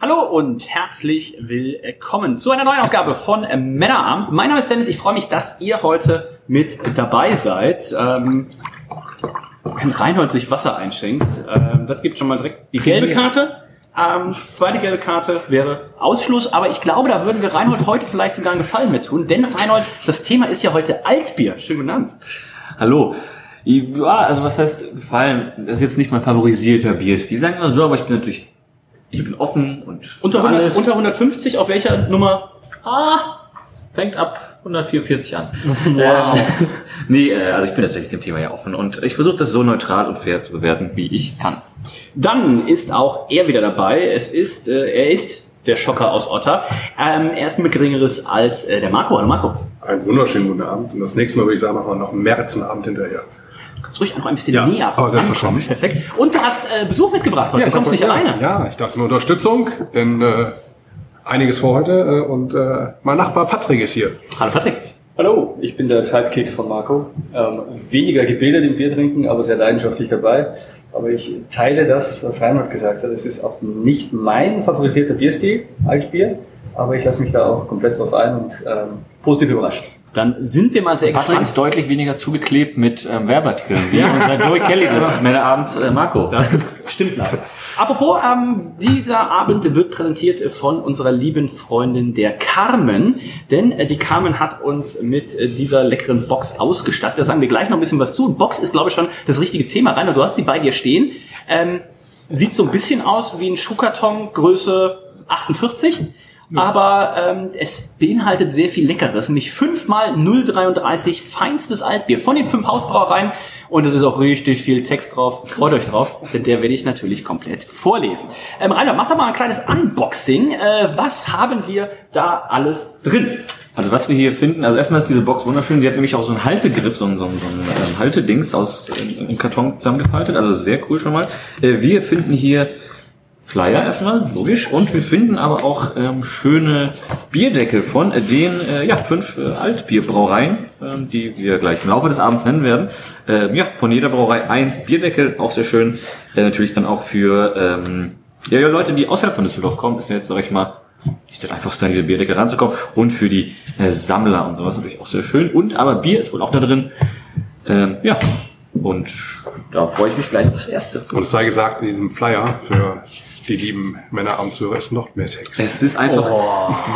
Hallo und herzlich willkommen zu einer neuen Ausgabe von Männerabend. Mein Name ist Dennis, ich freue mich, dass ihr heute mit dabei seid. Ähm, wenn Reinhold sich Wasser einschenkt, ähm, das gibt schon mal direkt die gelbe Karte. Ähm, zweite gelbe Karte wäre Ausschluss, aber ich glaube, da würden wir Reinhold heute vielleicht sogar einen Gefallen mit tun, denn Reinhold, das Thema ist ja heute Altbier. Schönen guten Abend. Hallo. Ja, also was heißt gefallen? Das ist jetzt nicht mein favorisierter Bierstil, sagen wir so, aber ich bin natürlich, ich bin offen und Unter, für 100, alles. unter 150, auf welcher Nummer? Ah, fängt ab 144 an. Wow. Ähm, nee, äh, also ich bin tatsächlich dem Thema ja offen und ich versuche das so neutral und fair zu bewerten, wie ich kann. Dann ist auch er wieder dabei. Es ist, äh, er ist der Schocker aus Otter. Ähm, er ist mit geringeres als äh, der Marco. Hallo Marco. Einen wunderschönen guten Abend. Und das nächste Mal würde ich sagen, machen wir noch einen Märzenabend hinterher. Du kannst ruhig noch ein bisschen Ja, näher aber rankommen. selbstverständlich. Perfekt. Und du hast äh, Besuch mitgebracht heute. du kommst nicht ja, alleine. Ja, ich dachte mir Unterstützung, denn äh, einiges vor heute. Äh, und äh, mein Nachbar Patrick ist hier. Hallo Patrick. Hallo, ich bin der Sidekick von Marco. Ähm, weniger gebildet im Bier trinken, aber sehr leidenschaftlich dabei. Aber ich teile das, was Reinhold gesagt hat. Es ist auch nicht mein favorisierter Bierstil, Altbier. Aber ich lasse mich da auch komplett drauf ein und ähm, positiv überrascht. Dann sind wir mal sehr Patrick gespannt. ist deutlich weniger zugeklebt mit ähm, Werbeartikeln unser Joey Kelly des Männerabends äh, Marco. Das stimmt leider. Apropos, ähm, dieser Abend wird präsentiert von unserer lieben Freundin der Carmen, denn äh, die Carmen hat uns mit äh, dieser leckeren Box ausgestattet. Da sagen wir gleich noch ein bisschen was zu. Und Box ist, glaube ich, schon das richtige Thema. Rainer, du hast sie bei dir stehen. Ähm, sieht so ein bisschen aus wie ein Schuhkarton Größe 48. Aber ähm, es beinhaltet sehr viel Leckeres, nämlich fünfmal 0,33 feinstes Altbier von den fünf Hausbrauereien. Und es ist auch richtig viel Text drauf. Freut euch drauf, denn der werde ich natürlich komplett vorlesen. Ähm, Rainer, mach doch mal ein kleines Unboxing. Äh, was haben wir da alles drin? Also was wir hier finden, also erstmal ist diese Box wunderschön. Sie hat nämlich auch so einen Haltegriff, so ein, so ein, so ein ähm, Haltedings aus im Karton zusammengefaltet. Also sehr cool schon mal. Äh, wir finden hier Flyer erstmal, logisch. Und wir finden aber auch ähm, schöne Bierdeckel von den äh, ja, fünf äh, Altbierbrauereien, ähm, die wir gleich im Laufe des Abends nennen werden. Ähm, ja, von jeder Brauerei ein Bierdeckel, auch sehr schön. Äh, natürlich dann auch für ähm, ja, ja, Leute, die außerhalb von Düsseldorf kommen, ist ja jetzt, sag ich mal, nicht das einfachste, an diese Bierdecke ranzukommen. Und für die äh, Sammler und sowas natürlich auch sehr schön. Und aber Bier ist wohl auch da drin. Ähm, ja, und da freue ich mich gleich auf das erste. Und es sei gesagt, in diesem Flyer für die lieben Männerabendzuhörer ist noch mehr Text. Es ist einfach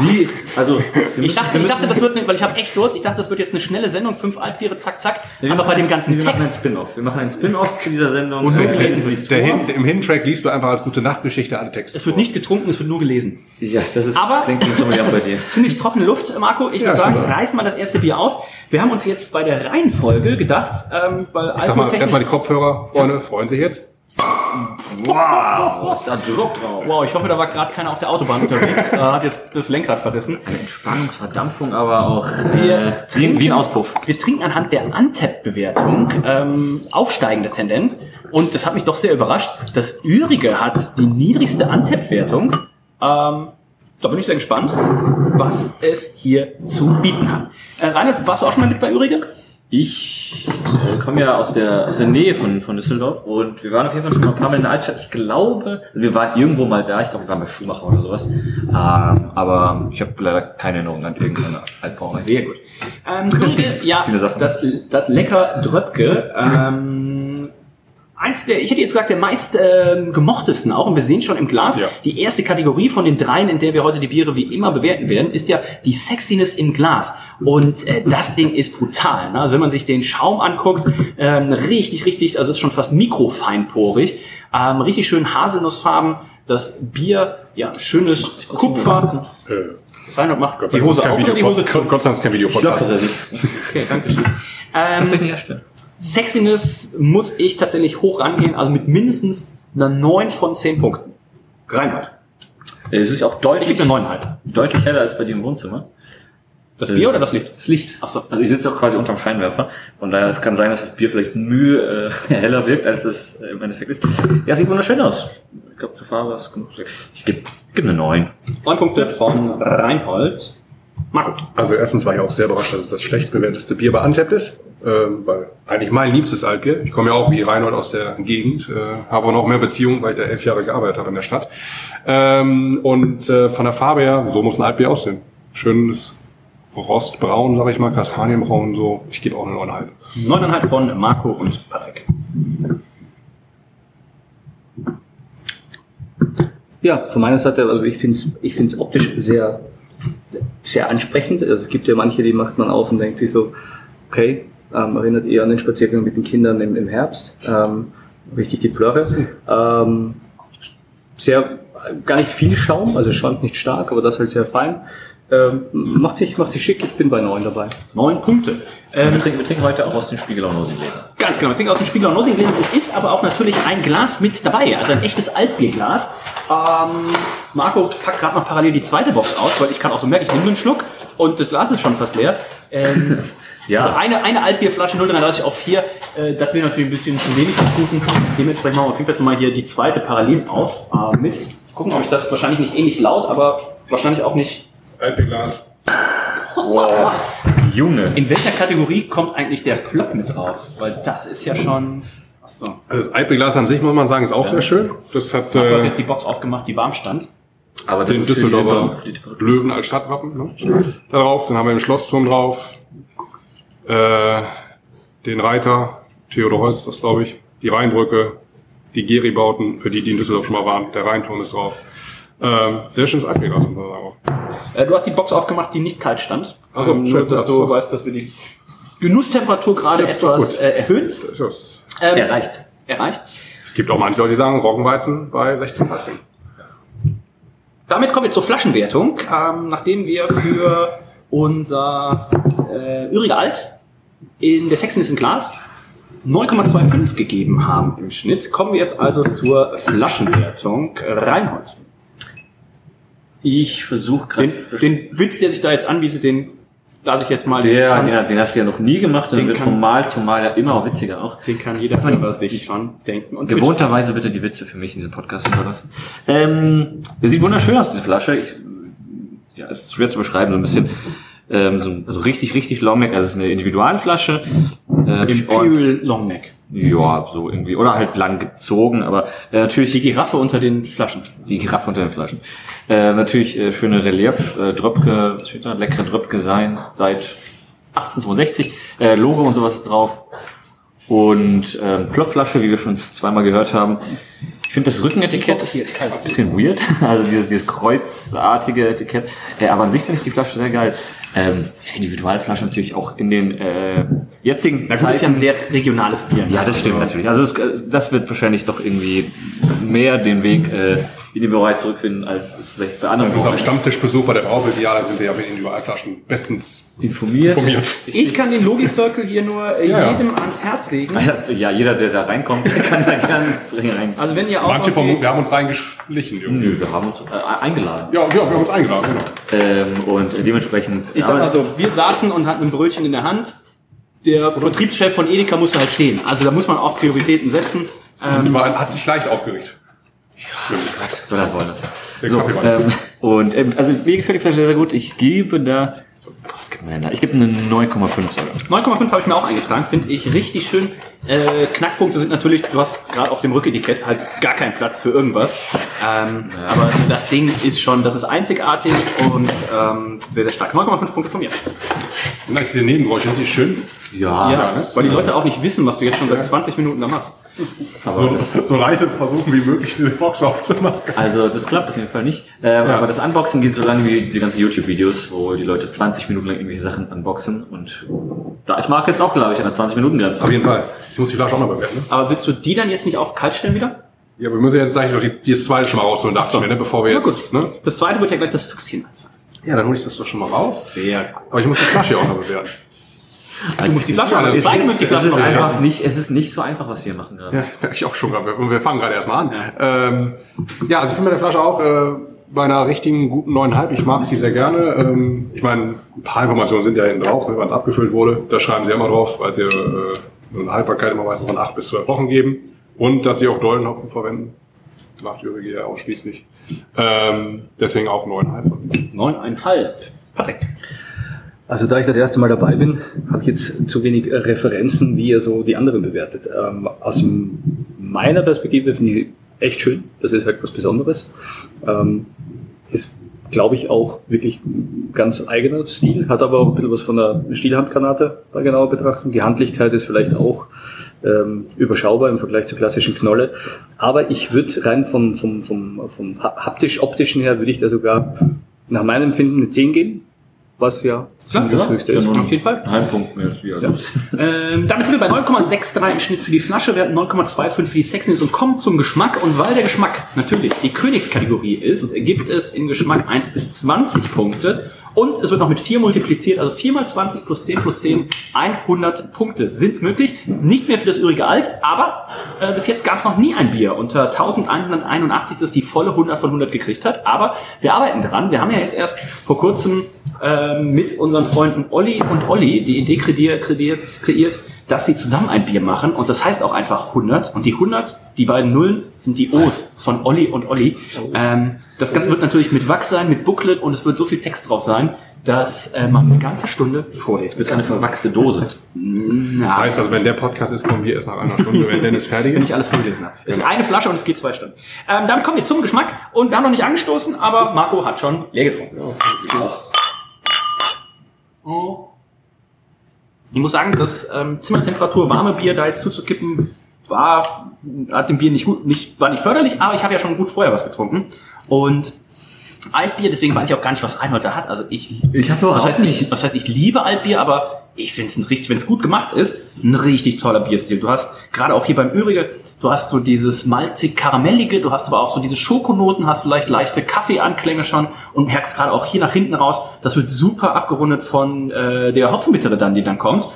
wie, also wir Ich müssen- dachte, ich dachte, müssen- das wird, eine, weil ich habe echt Durst. Ich dachte, das wird jetzt eine schnelle Sendung, fünf Altbiere, zack, zack. wir aber machen bei dem ganzen wir machen einen Text. Spin-off. Wir machen einen Spin-off zu dieser Sendung. Und Äh, der, lesen wir dies der, vor. Hin, im Hintrack liest du einfach als gute Nachtgeschichte alle Texte. Es wird nicht getrunken, es wird nur gelesen. Ja, das ist Aber- klingt nicht so wie bei dir. Ziemlich trockene Luft, Marco. Ich Ja, würde sagen, reiß mal das erste Bier auf. Wir haben uns jetzt bei der Reihenfolge gedacht, ähm, weil Ich sag mal, erstmal die Kopfhörer, Freunde, freuen sich jetzt. Wow, was da Druck drauf. Wow, ich hoffe, da war gerade keiner auf der Autobahn unterwegs. äh, hat jetzt das Lenkrad verrissen. Eine Entspannungsverdampfung, aber auch äh, wie, ein- wie ein Auspuff. Wir trinken anhand der Antep-Bewertung ähm, aufsteigende Tendenz. Und das hat mich doch sehr überrascht. Das Ürige hat die niedrigste Antep-Wertung. Ähm, da bin ich sehr gespannt, was es hier zu bieten hat. Äh, Rainer, warst du auch schon mal mit bei Ürige? Ich äh, komme ja aus der, aus der Nähe von, von Düsseldorf und wir waren auf jeden Fall schon mal ein paar Mal in der Altstadt. Ich glaube, wir waren irgendwo mal da. Ich glaube, wir waren bei Schumacher oder sowas. Ähm, aber ich habe leider keine Erinnerung an irgendeine Altbauerei. Sehr gut. Ähm, ja, Viele Sachen. das, das lecker Dröpke. Ähm, eins der, ich hätte jetzt gesagt, der meist ähm, gemochtesten auch, und wir sehen schon im Glas, Ja. die erste Kategorie von den dreien, in der wir heute die Biere wie immer bewerten werden, ist ja die Sexiness im Glas. Und äh, das Ding ist brutal. Ne? Also wenn man sich den Schaum anguckt, ähm, richtig, richtig, also ist schon fast mikrofeinporig, ähm, richtig schön Haselnussfarben, das Bier, ja, schönes Kupfer. Äh, Reinhard macht Gott die sei Dank ist Hose auf oder die Hose zu? Gott sei Dank ist kein Videopodcast. Okay, danke schön. Das will ich Ähm, nicht herstellen. Sexiness muss ich tatsächlich hoch rangehen, also mit mindestens einer 9 von 10 Punkten. Reinhard. Es ist auch deutlich, Ich gebe eine 9,5. deutlich heller als bei dir im Wohnzimmer. Das Bier oder das Licht? Das Licht. Achso. Also ich sitze auch quasi unterm Scheinwerfer. Von daher, es kann sein, dass das Bier vielleicht Mühe äh, heller wirkt, als es äh, im Endeffekt ist. Ja, sieht wunderschön aus. Ich glaube, zur Farbe ist genug. Ich gebe geb eine 9. Neun Punkte von Reinhold. Marco. Also erstens war ich auch sehr überrascht, dass es das schlecht bewerteste Bier bei Untapped ist, ähm, weil eigentlich mein liebstes Altbier. Ich komme ja auch wie Reinhold aus der Gegend, äh, habe auch noch mehr Beziehungen, weil ich da elf Jahre gearbeitet habe in der Stadt. Ähm, und äh, von der Farbe her, so muss ein Altbier aussehen. Schönes Rostbraun, sag ich mal, Kastanienbraun, so. Ich gebe auch eine 9,5. 9,5 von Marco und Patrick. Ja, von meiner Seite, also ich finde es ich find's optisch sehr, sehr ansprechend. Also es gibt ja manche, die macht man auf und denkt sich so, okay, ähm, erinnert eher an den Spaziergang mit den Kindern im, im Herbst. Ähm, richtig die Plörre. Ähm, sehr, gar nicht viel Schaum, also schäumt nicht stark, aber das halt sehr fein. Ähm, macht, sich, macht sich schick, ich bin bei neun dabei. Neun Punkte. Ähm, Wir trinken, wir trinken heute auch aus den Spiegelau Nosingläsern. Ganz genau, klingt aus dem Spiegel und Nosing gelesen. Es ist aber auch natürlich ein Glas mit dabei, also ein echtes Altbierglas. Ähm, Marco packt gerade noch parallel die zweite Box aus, weil ich kann auch so merken, ich nehme einen Schluck und das Glas ist schon fast leer. Ähm, Ja. Also eine, eine Altbierflasche 0,33 auf 4, äh, das wäre natürlich ein bisschen zu wenig Guten. Dementsprechend machen wir auf jeden Fall mal hier die zweite parallel auf äh, mit. Gucken, ob ich das wahrscheinlich nicht ähnlich laut, aber wahrscheinlich auch nicht. Das Altbierglas. Junge. In welcher Kategorie kommt eigentlich der Plop mit drauf? Weil das ist ja schon. Achso. Also das Altbierglas an sich, muss man sagen, ist auch sehr schön. Das hat Marco hat äh, jetzt die Box aufgemacht, die warm stand. Aber das den Düsseldorfer. Löwen als Stadtwappen ne? darauf. Dann haben wir den Schlossturm drauf. Äh, den Reiter, Theodor Holz, das glaube ich. Die Rheinbrücke, die Geribauten, für die, die in Düsseldorf schon mal waren. Der Rheinturm ist drauf. Ähm, sehr schönes Altbierglas, muss man sagen. auch. Äh, du hast die Box aufgemacht, die nicht kalt stand. Ach so, Ähm, schön, nur, dass ja, du weißt, dass wir die Genusstemperatur gerade etwas äh, erhöhen. Das das. Ähm, Erreicht. Erreicht. Es gibt auch manche Leute, die sagen, Roggenweizen bei 16 Grad. Damit kommen wir zur Flaschenwertung. Ähm, nachdem wir für unser äh, Uriger Alt in der Sexiness im Glas 9,25 gegeben haben im Schnitt, kommen wir jetzt also zur Flaschenwertung. Reinhold. Ich versuche gerade. Den, den Witz, der sich da jetzt anbietet, den lasse ich jetzt mal. Der, kann- den, den hast du ja noch nie gemacht und Den wird kann- von Mal zu Mal ja immer auch witziger auch. Den kann jeder über sich schon denken. Und Gewohnterweise bitte die Witze für mich in diesem Podcast hinterlassen. Ähm, der sieht wunderschön aus, diese Flasche. Ich, es ist schwer zu beschreiben, so ein bisschen. Ähm, so, also richtig, richtig Longneck. Also es ist eine Individualflasche. Äh, Imperial Longneck. Ja, so irgendwie. Oder halt lang gezogen, aber äh, natürlich. Die Giraffe unter den Flaschen. Die Giraffe unter den Flaschen. Äh, natürlich äh, schöne Relief, äh, Dröpke, da? leckere Dröpke sein seit 1862. Äh, Logo und sowas ist drauf. Und ähm, Plopflasche, wie wir schon zweimal gehört haben. Ich finde das Rückenetikett ist ein bisschen weird. Also dieses, dieses kreuzartige Etikett. Äh, aber an sich finde ich die Flasche sehr geil. Ähm, ja, Individualflaschen natürlich auch in den äh, jetzigen Na gut, ist ja ein sehr regionales Bier. ja, das stimmt natürlich. Also es, das wird wahrscheinlich doch irgendwie mehr den Weg äh, in die Brauerei zurückfinden, als es vielleicht bei anderen Brauereien Stammtischbesuch bei der Braubeviale sind wir ja mit Individualflaschen bestens informiert. informiert. Ich kann den Logi-Circle hier nur äh, Ja, ja. jedem ans Herz legen. Ja, jeder, der da reinkommt, kann da gerne rein. Also wenn ihr auch Manche von, wir haben uns reingeschlichen. irgendwie. Nö, wir haben uns äh, eingeladen. Ja, ja, wir haben uns eingeladen, genau. Ähm, und dementsprechend. Ich sag mal so, wir saßen und hatten ein Brötchen in der Hand. Der Vertriebschef von Edeka musste halt stehen. Also da muss man auch Prioritäten setzen. Und Ähm, war, hat sich leicht aufgeregt. So das wollen das ja. Der So, ähm, und ähm, also mir gefällt die Flasche sehr, sehr gut. Ich gebe da. Was gibt man denn da? Ich gebe eine 9,5 sogar. 9,5 habe ich mir auch eingetragen, finde ich richtig schön. Äh, Knackpunkte sind natürlich, du hast gerade auf dem Rücketikett halt gar keinen Platz für irgendwas. Ähm, Aber das Ding ist schon, das ist einzigartig und ähm, sehr, sehr stark. 9,5 Punkte von mir. Sind eigentlich diese Nebengeräusche, sind die schön? Ja, Ja, ne? weil die Leute auch nicht wissen, was du jetzt schon seit 20 Minuten da machst. So, so leise versuchen wie möglich, diese Box aufzumachen. Also das klappt auf jeden Fall nicht. Ähm, Aber das Unboxen geht so lange wie diese ganzen YouTube-Videos, wo die Leute 20 Minuten lang irgendwelche Sachen unboxen. Und da ist Marc jetzt auch, glaube ich, an der 20-Minuten-Grenze. Auf jeden Fall. Ich muss die Flasche auch mal bewerten. Ne? Aber willst du die dann jetzt nicht auch kalt stellen wieder? Ja, aber wir müssen jetzt gleich noch die, die zweite schon mal rausholen, dachte ich mir, ne? bevor wir Na jetzt... gut. Ne? Das zweite wird ja gleich das Füchschen sein. Ja, dann hole ich das doch schon mal raus. Sehr gut. Aber ich muss die Flasche auch noch bewerten. Du musst die Flasche, Ja, beide es müssen die Es Flasche ist noch einfach nicht, es ist nicht so einfach, was wir machen gerade. Ja, das merke ich auch schon gerade. Und wir fangen gerade erstmal an. Ähm, ja, also ich bin mit der Flasche auch äh, bei einer richtigen guten neuneinhalb. Ich mag sie sehr gerne. Ähm, ich meine, ein paar Informationen sind ja hinten drauf, wenn es abgefüllt wurde. Da schreiben sie immer drauf, weil sie äh, eine Haltbarkeit immer meistens von acht bis zwölf Wochen geben. Und dass sie auch Dollenhopfen verwenden. Macht Ürige ja ausschließlich. Ähm, deswegen auch neuneinhalb. Neuneinhalb. Patrick. Also da ich das erste Mal dabei bin, habe ich jetzt zu wenig äh, Referenzen, wie ihr so die anderen bewertet. Ähm, aus meiner Perspektive finde ich sie echt schön. Das ist halt was Besonderes. Ähm, ist, glaube ich, auch wirklich ganz eigener Stil, hat aber auch ein bisschen was von der Stielhandgranate bei genauer Betrachtung. Die Handlichkeit ist vielleicht auch ähm, überschaubar im Vergleich zur klassischen Knolle. Aber ich würde rein vom, vom, vom, vom ha- haptisch-optischen her, würde ich da sogar nach meinem Empfinden eine 10 geben, was ja Klar, das ja, höchste ja, ist. auf jeden Fall. Ein halb Punkt mehr als wir. Also. Ähm, damit sind wir bei 9,63 im Schnitt für die Flasche, wir hatten 9,25 für die Sexiness und kommen zum Geschmack. Und weil der Geschmack natürlich die Königskategorie ist, gibt es in Geschmack 1 bis 20 Punkte. Und es wird noch mit 4 multipliziert, also 4 mal 20 plus 10 plus 10, 100 Punkte sind möglich. Nicht mehr für das übrige Alt, aber äh, bis jetzt gab es noch nie ein Bier unter 1181, das die volle 100 von 100 gekriegt hat. Aber wir arbeiten dran. Wir haben ja jetzt erst vor kurzem ähm, mit unseren Freunden Olli und Olli die Idee kreiert, kreiert, kreiert, dass sie zusammen ein Bier machen und das heißt auch einfach 100 und die 100, die beiden Nullen sind die O's von Olli und Olli. Ähm, das Ganze wird natürlich mit Wachs sein, mit Booklet und es wird so viel Text drauf sein, dass äh, man eine ganze Stunde vorlesen Wird eine verwachste Dose. Das heißt also, wenn der Podcast ist, kommen wir erst nach einer Stunde, wenn Dennis fertig wenn ist. ich alles vorgelesen habe. Es ist eine Flasche und es geht zwei Stunden. Ähm, damit kommen wir zum Geschmack und wir haben noch nicht angestoßen, aber Marco hat schon leer getrunken. Oh. Ich muss sagen, das ähm, Zimmertemperatur warme Bier da jetzt zuzukippen, war, hat dem Bier nicht gut, nicht, war nicht förderlich, aber ich habe ja schon gut vorher was getrunken. Und Altbier, deswegen weiß ich auch gar nicht, was Reinhold da hat. Also ich, Ich habe was auch heißt nicht, was heißt ich liebe Altbier, aber ich finde es ein richtig, wenn es gut gemacht ist, ein richtig toller Bierstil. Du hast gerade auch hier beim Ürige, du hast so dieses malzig karamellige, du hast aber auch so diese Schokonoten, hast vielleicht leichte Kaffeeanklänge schon und merkst gerade auch hier nach hinten raus, das wird super abgerundet von äh, der Hopfenbittere dann, die dann kommt.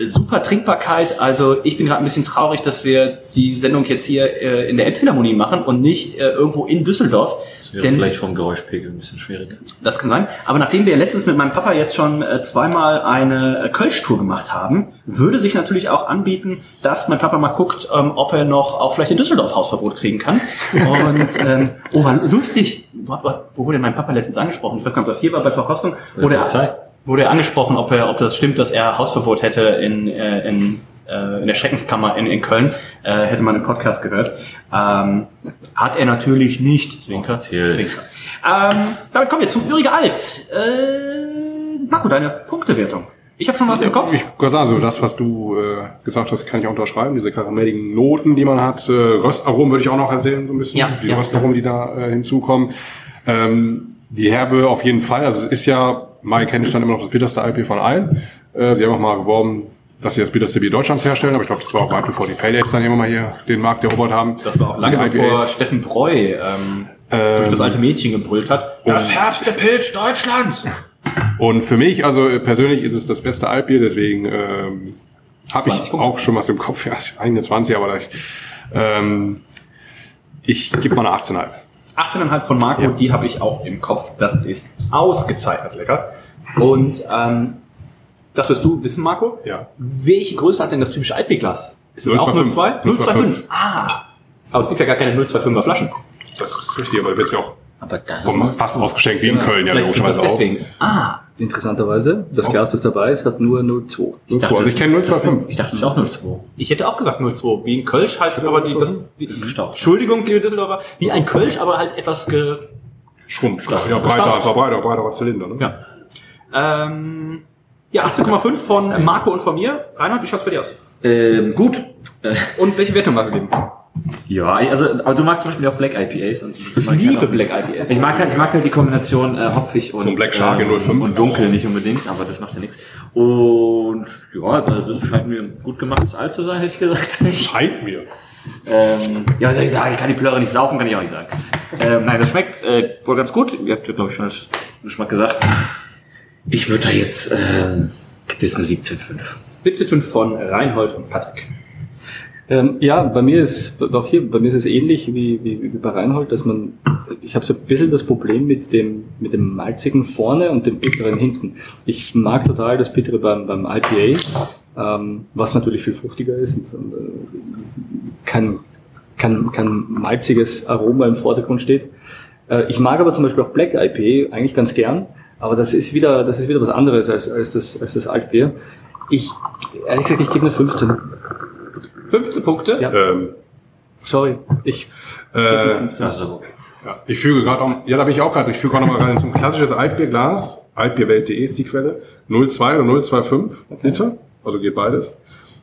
Super Trinkbarkeit. Also ich bin gerade ein bisschen traurig, dass wir die Sendung jetzt hier äh, in der Elbphilharmonie machen und nicht äh, irgendwo in Düsseldorf. Das wäre Denn- vielleicht vom Geräuschpegel ein bisschen schwieriger. das kann sein. Aber nachdem wir letztens mit meinem Papa jetzt schon äh, zweimal eine äh, Kölsch-Tour gemacht haben, würde sich natürlich auch anbieten, dass mein Papa mal guckt, ähm, ob er noch auch vielleicht in Düsseldorf Hausverbot kriegen kann. Und ähm, oh, war lustig. Wo, wo wurde mein Papa letztens angesprochen? Ich weiß gar nicht, ob das hier war bei Verkostung. Wurde Polizei. er, wurde er angesprochen, ob, er, ob das stimmt, dass er Hausverbot hätte in, äh, in, äh, in der Schreckenskammer in, in Köln. Äh, hätte man im Podcast gehört. Ähm, hat er natürlich nicht. Zwinker, Offiziell. Zwinker. Ähm, damit kommen wir zum Ürige Alt. Äh, Marco, deine Punktewertung. Ich habe schon was im Kopf. Ich kann sagen, so das, was du äh, gesagt hast, kann ich auch unterschreiben. Diese karamelligen Noten, die man hat. Äh, Röstaromen würde ich auch noch erzählen, so ein bisschen. Ja, die ja, Röstaromen, die da äh, hinzukommen. Ähm, die Herbe auf jeden Fall. Also es ist ja, Mai kenne ich dann immer noch das bitterste IP von allen. Äh, sie haben auch mal geworben, dass sie das bitterste Bier Deutschlands herstellen, aber ich glaube, das war auch weit bevor die Pale Ales dann immer mal hier den Markt erobert haben. Das war auch lange bevor. Steffen Breu ähm, Ähm, durch das alte Mädchen gebrüllt hat. Das herbste Pilz Deutschlands. Und für mich, also äh, persönlich ist es das beste Altbier, deswegen ähm, habe 20 ich Punkte. auch schon was im Kopf. Ja, 21, aber da ich, ähm, ich gebe mal eine 18,5. 18,5 von Marco, die habe ich auch im Kopf. Das ist ausgezeichnet lecker. Und ähm, das wirst du wissen, Marco. Ja. Welche Größe hat denn das typische Altbierglas? Ist es auch 0,25? 0,2? 0,25. Ah. Aber es gibt ja gar keine 0,25er Flaschen. Das ist richtig, aber da wird ja auch Aber das vom fast ausgeschenkt wie in Köln. Ja, sind das logischerweise auch. deswegen. Ah. Interessanterweise, das Glas, das dabei ist, hat nur 0,2. Ich also ich kenne 0,25. Ich dachte, es auch 02. Ich hätte auch gesagt 0,2. Wie ein Kölsch halt, aber die, das, die, Gestaucht. Entschuldigung, liebe Düsseldorfer, wie ein Kölsch, aber halt etwas ge, Schrumpf. Ja, breiter, einfach breiter, breiterer Zylinder. Ne? Ja. Ähm, ja, 18,5 von Marco und von mir. Reinhard, wie schaut's bei dir aus? Ähm, gut. Und welche Wertung hast du gegeben? Ja, also, aber du magst zum Beispiel auch Black IPAs. Und Ich liebe Black IPAs. Ich mag halt, ich mag halt die Kombination äh, hopfig und, So ein Black Shark in ähm, 05. und dunkel nicht unbedingt, aber das macht ja nichts. Und ja, das scheint mir gut gemachtes Alt zu sein, hätte ich gesagt. Scheint mir. Ähm, ja, was soll ich sagen? Ich kann die Plörre nicht saufen, kann ich auch nicht sagen. Ähm, nein, das schmeckt äh, wohl ganz gut. Ihr habt ja, glaube ich, schon als Geschmack gesagt. Ich würde da jetzt, ähm, gibt jetzt eine 17,5. 17,5 von Reinhold und Patrick. Ähm, ja, bei mir ist auch hier, bei mir ist es ähnlich wie, wie, wie bei Reinhold, dass man, ich habe so ein bisschen das Problem mit dem mit dem malzigen vorne und dem bitteren hinten. Ich mag total das bittere beim, beim IPA, ähm, was natürlich viel fruchtiger ist und, und äh, kein, kein, kein malziges Aroma im Vordergrund steht. Äh, ich mag aber zum Beispiel auch Black IPA eigentlich ganz gern, aber das ist wieder, das ist wieder was anderes als, als das, als das Altbier. Ich, ehrlich gesagt, ich gebe eine 15. 15 Punkte? Ja. Ähm, Sorry, ich äh, 15. Also, ja, ich füge gerade, auch- ja, da bin ich auch gerade, ich füge auch noch mal rein, so ein klassisches Altbierglas, altbierwelt.de ist die Quelle, 0,2 oder 0,25 Liter, also geht beides.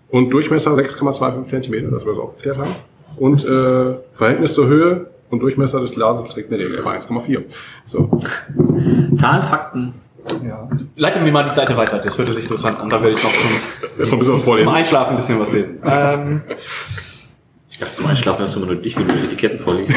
Und Durchmesser 6,25 Zentimeter, das wir das auch geklärt haben. Und äh, Verhältnis zur Höhe und Durchmesser des Glases beträgt eine Regel, 1,4. So. Zahlen, Fakten. Leite mir mal die Seite weiter, das hört sich interessant an. Da werde ich noch zum, Ist ein bisschen zum vorlesen. Einschlafen ein bisschen was lesen. Ähm, Ich dachte, zum Einschlafen hast du immer nur dich, wie du Etiketten vorliest.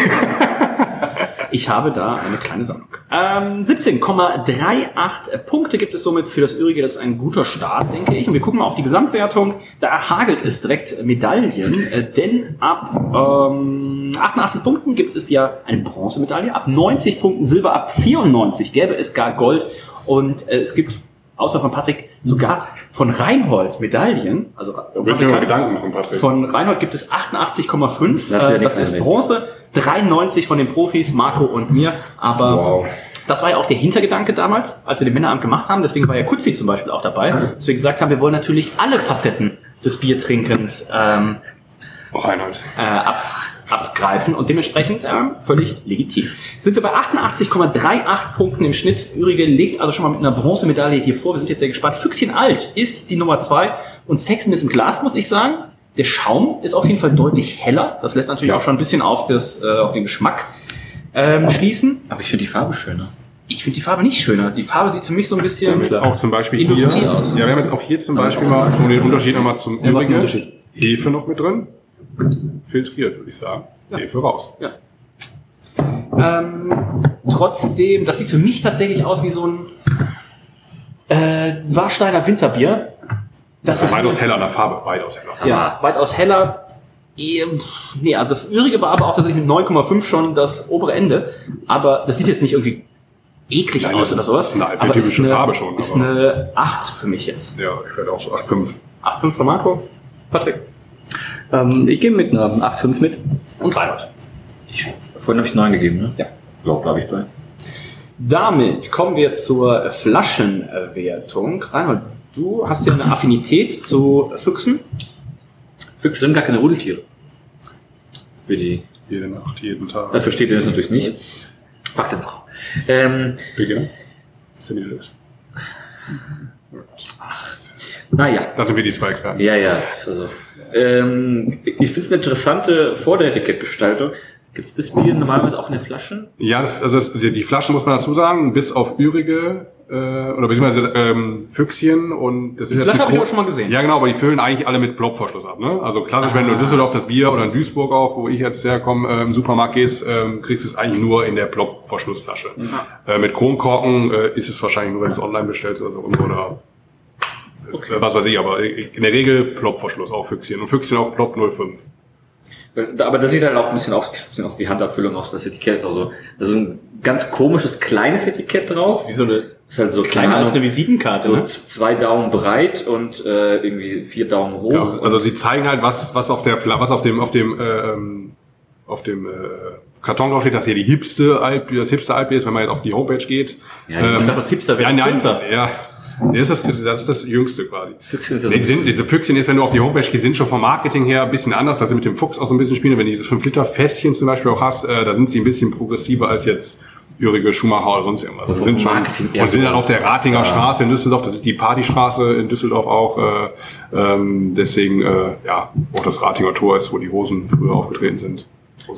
ich habe da eine kleine Sammlung. Ähm, 17,38 Punkte gibt es somit für das Übrige. Das ist ein guter Start, denke ich. Und wir gucken mal auf die Gesamtwertung. Da hagelt es direkt Medaillen, äh, denn ab ähm, 88 Punkten gibt es ja eine Bronzemedaille, ab 90 Punkten Silber, ab 94 gäbe es gar Gold und äh, es gibt außer von Patrick sogar von Reinhold Medaillen. Also ich mir mal Gedanken machen, Patrick. von Reinhold gibt es 88,5. Lass dir Äh, das ist. Bronze. 93 von den Profis, Marco und mir. Aber Wow. das war ja auch der Hintergedanke damals, als wir den Männeramt gemacht haben. Deswegen war ja Kutzi zum Beispiel auch dabei. Dass wir gesagt haben, wir wollen natürlich alle Facetten des Biertrinkens ähm, Oh, Reinhold. äh, ab, abgreifen und dementsprechend ähm, völlig legitim. Sind wir bei 88,38 Punkten im Schnitt. Ürige legt also schon mal mit einer Bronzemedaille hier vor. Wir sind jetzt sehr gespannt. Füchschen alt ist die Nummer zwei und Sexen ist im Glas, muss ich sagen. Der Schaum ist auf jeden Fall deutlich heller. Das lässt natürlich auch schon ein bisschen auf, das, äh, auf den Geschmack ähm, schließen. Aber ich finde die Farbe schöner. Ich finde die Farbe nicht schöner. Die Farbe sieht für mich so ein bisschen Auch zum Beispiel Industrie hier. aus. Ja, wir haben jetzt auch hier zum Beispiel mal, um den Unterschied nochmal zum übrigen, Unterschied. Hefe noch mit drin. Filtriert, würde ich sagen. Hefe raus. Ja. Ähm, trotzdem, das sieht für mich tatsächlich aus wie so ein äh, Warsteiner Winterbier. Das ist weitaus heller in der Farbe, weitaus heller. ja, weitaus heller. Pff, Nee, also das Übrige war aber auch tatsächlich mit 9,5 schon das obere Ende. Aber das sieht jetzt nicht irgendwie eklig Nein, aus oder ist- sowas. das ist eine aber altbiertypische eine, Farbe schon, Ist eine 8 für mich jetzt. Ja, ich werde auch so 8,5. 8,5 von Marco, Patrick Ähm, ich gehe mit einer 8,5 mit. und Reinhold. Ich, vorhin habe ich 9 gegeben, ne? Ja. Glaub, glaube ich bei. Damit kommen wir zur Flaschenwertung. Reinhold, du hast ja eine Affinität zu Füchsen. Füchse sind gar keine Rudeltiere. Für die. Jede Nacht, jeden Tag. Das versteht ihr das natürlich nicht. Fragt den Frau. Ähm? Was sind die das? naja. Da sind wir die zwei Experten. Ja, ja. Also, ähm, ich finde es eine interessante Vorderetikettgestaltung. Gibt es das Bier normalerweise auch in der Flasche? Ja, das, also das, die, die Flaschen muss man dazu sagen, bis auf Ürige äh, oder beziehungsweise ähm, Füchschen und das ist Die Flasche die habe ich aber schon mal gesehen. Ja, genau, aber die füllen eigentlich alle mit Plopverschluss ab. Ne? Also klassisch, wenn du in Düsseldorf das Bier oder in Duisburg auch, wo ich jetzt herkomme, äh, im Supermarkt gehst, ähm, kriegst du es eigentlich nur in der Plopverschlussflasche. Äh, mit Kronkorken äh, ist es wahrscheinlich nur, wenn du es online bestellst oder so oder äh, was weiß ich, aber in der Regel Plopverschluss auch Füchschen und Füchschen auch Plop 05. Aber das sieht halt auch ein bisschen aus, ein bisschen auch wie Handabfüllung aus, das Etikett ist auch so. Das ist ein ganz komisches kleines Etikett drauf. Wie so eine Ist halt so kleiner als eine Visitenkarte. so Ne? zwei Daumen breit und äh, irgendwie vier Daumen hoch. Ja, also, also sie zeigen halt, was, was auf der was auf dem, auf dem, äh, ähm, auf dem äh, Karton drauf steht, dass hier die hipste Alp, das hipste Alp ist, wenn man jetzt auf die Homepage geht. Ja, ich dachte, das Hipster wäre ja, das nein, ja. Nee, Das ist das, das ist das Jüngste quasi. Füchschen ist Die ein sind, diese Füchschen ist, wenn du auf die Homepage gehst, sind schon vom Marketing her ein bisschen anders. Da sind mit dem Fuchs auch so ein bisschen spielen. Wenn du dieses 5-Liter-Fässchen zum Beispiel auch hast, äh, da sind sie ein bisschen progressiver als jetzt Ürige Schumacher oder sonst irgendwas. Also sind schon, und sind dann auf der Ratinger. Straße in Düsseldorf. Das ist die Partystraße in Düsseldorf auch. Äh, ähm, deswegen, äh, ja, auch das Ratinger Tor ist, wo die Hosen früher aufgetreten sind.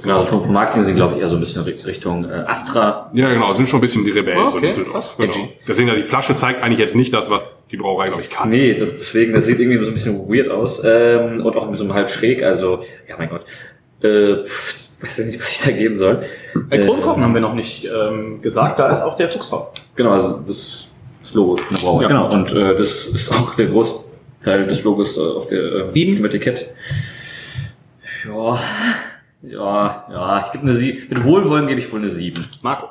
Genau, also vom, Marketing sind, glaube ich, eher so ein bisschen Richtung äh, Astra. Ja, genau, sind schon ein bisschen die Rebellen, so Okay, Düsseldorf. krass. Genau. Deswegen, ja, die Flasche zeigt eigentlich jetzt nicht das, was die Brauerei, glaube ich, kann. Nee, deswegen, das sieht irgendwie so ein bisschen weird aus. Ähm, und auch so halb schräg, also, ja mein Gott. Äh, pff, weiß ja nicht, was ich da geben soll. Äh, Kronkorken haben wir noch nicht ähm, gesagt, da ist auch der Fuchs drauf. Genau, also das, das Logo der Brauerei. Ja. Genau, und äh, das ist auch der Großteil des Logos äh, auf der äh, Sieben? dem Etikett. Ja, ja, ja. Ich gebe eine Sie Mit Wohlwollen gebe ich wohl eine 7. Marco.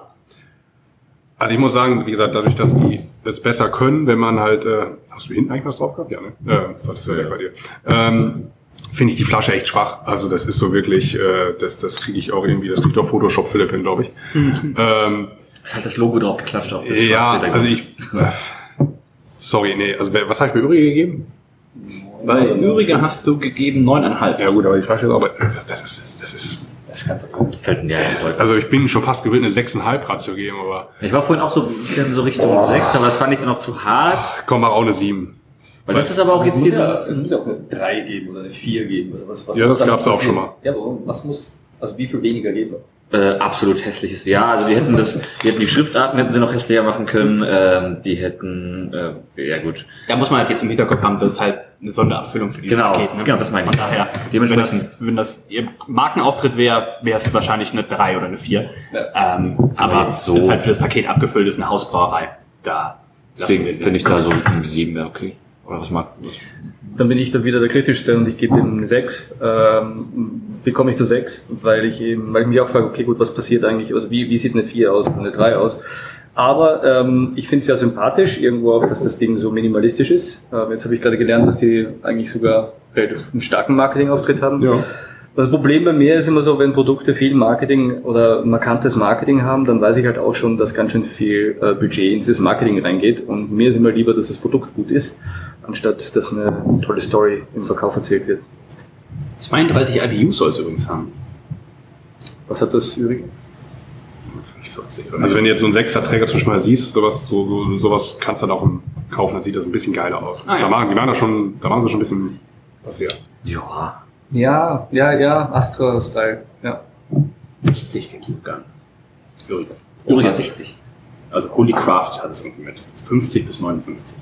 Also ich muss sagen, wie gesagt, dadurch, dass die es besser können, wenn man halt, äh, hast du hinten eigentlich was drauf gehabt? Ja, ne? Äh, das ist ja gleich bei dir. Ähm, finde ich die Flasche echt schwach. Also das ist so wirklich, äh, das, das kriege ich auch irgendwie, das kriegt auch Photoshop Philipp hin, glaube ich. ähm, Hat das Logo drauf geklatscht auf das ja, also ich, äh, sorry, nee, also was habe ich bei Uri gegeben? Bei Üriger hast du gegeben 9,5. Ja gut, aber die Flasche ist aber, das, das ist, das ist, Das kannst du Das ist halt Jahrhundert. also ich bin schon fast gewillt, eine 6,5 Grad zu geben, aber Ich war vorhin auch so ein bisschen so Richtung 6, aber das fand ich dann noch zu hart. komm mal auch eine 7. Weil das ist aber auch Es jetzt muss, hier es muss ja auch eine 3 geben oder eine 4 geben. Also was, was Ja, das dann gab's auch schon mal. Ja, warum? Was muss, also wie viel weniger geben? Äh, absolut hässliches Ja, also die hätten das, die hätten die Schriftarten hätten sie noch hässlicher machen können, ähm, die hätten, äh, ja gut. Da muss man halt jetzt im Hinterkopf haben, das ist halt eine Sonderabfüllung für dieses Genau, Paket. Ne? genau, das meine ich. Von daher, Dementsprechend- wenn das, wenn das ihr Markenauftritt wäre, wäre es wahrscheinlich eine 3 oder eine 4. Ähm, aber jetzt so- wenn es halt für das Paket abgefüllt ist, eine Hausbrauerei, da Deswegen lassen wir finde ich da so eine 7 wäre okay. Oder was mag was? Dann bin ich da wieder der kritischste und ich gebe ihm eine 6. Ähm, wie komme ich zu 6? Weil ich eben, weil ich mich auch frage, okay, gut, was passiert eigentlich? Also wie, wie sieht eine 4 aus oder eine 3 aus? Aber ähm, ich finde es ja sympathisch, irgendwo auch, dass das Ding so minimalistisch ist. Ähm, jetzt habe ich gerade gelernt, dass die eigentlich sogar relativ einen starken Marketingauftritt haben. Ja. Das Problem bei mir ist immer so, wenn Produkte viel Marketing oder markantes Marketing haben, dann weiß ich halt auch schon, dass ganz schön viel äh, Budget in dieses Marketing reingeht. Und mir ist immer lieber, dass das Produkt gut ist, anstatt dass eine tolle Story im Verkauf erzählt wird. 32 IBU soll es übrigens haben. Was hat das übrig? 40 oder Also wenn du jetzt so einen Sechser-Träger zum Beispiel mal siehst, sowas, so, so, sowas kannst du dann auch kaufen, dann sieht das ein bisschen geiler aus. Ah, ja. Da machen, die machen da schon, da machen sie schon ein bisschen was her. Ja. Ja, ja, ja, Astra-Style. Ja. 60 gibt es sogar. Üriger. Übrigens 60. Also Holy Craft hat es irgendwie mit 50 bis 59.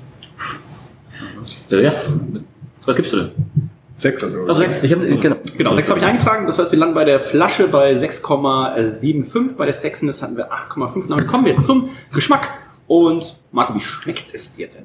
Äh, ja. Was gibst du denn? Sechs also. Also 6. Ich hab, genau. Genau, 6 habe ich eingetragen. Das heißt, wir landen bei der Flasche bei 6,75. Bei der Sexiness hatten wir 8,5. Damit kommen wir zum Geschmack. Und Marco, wie schmeckt es dir denn?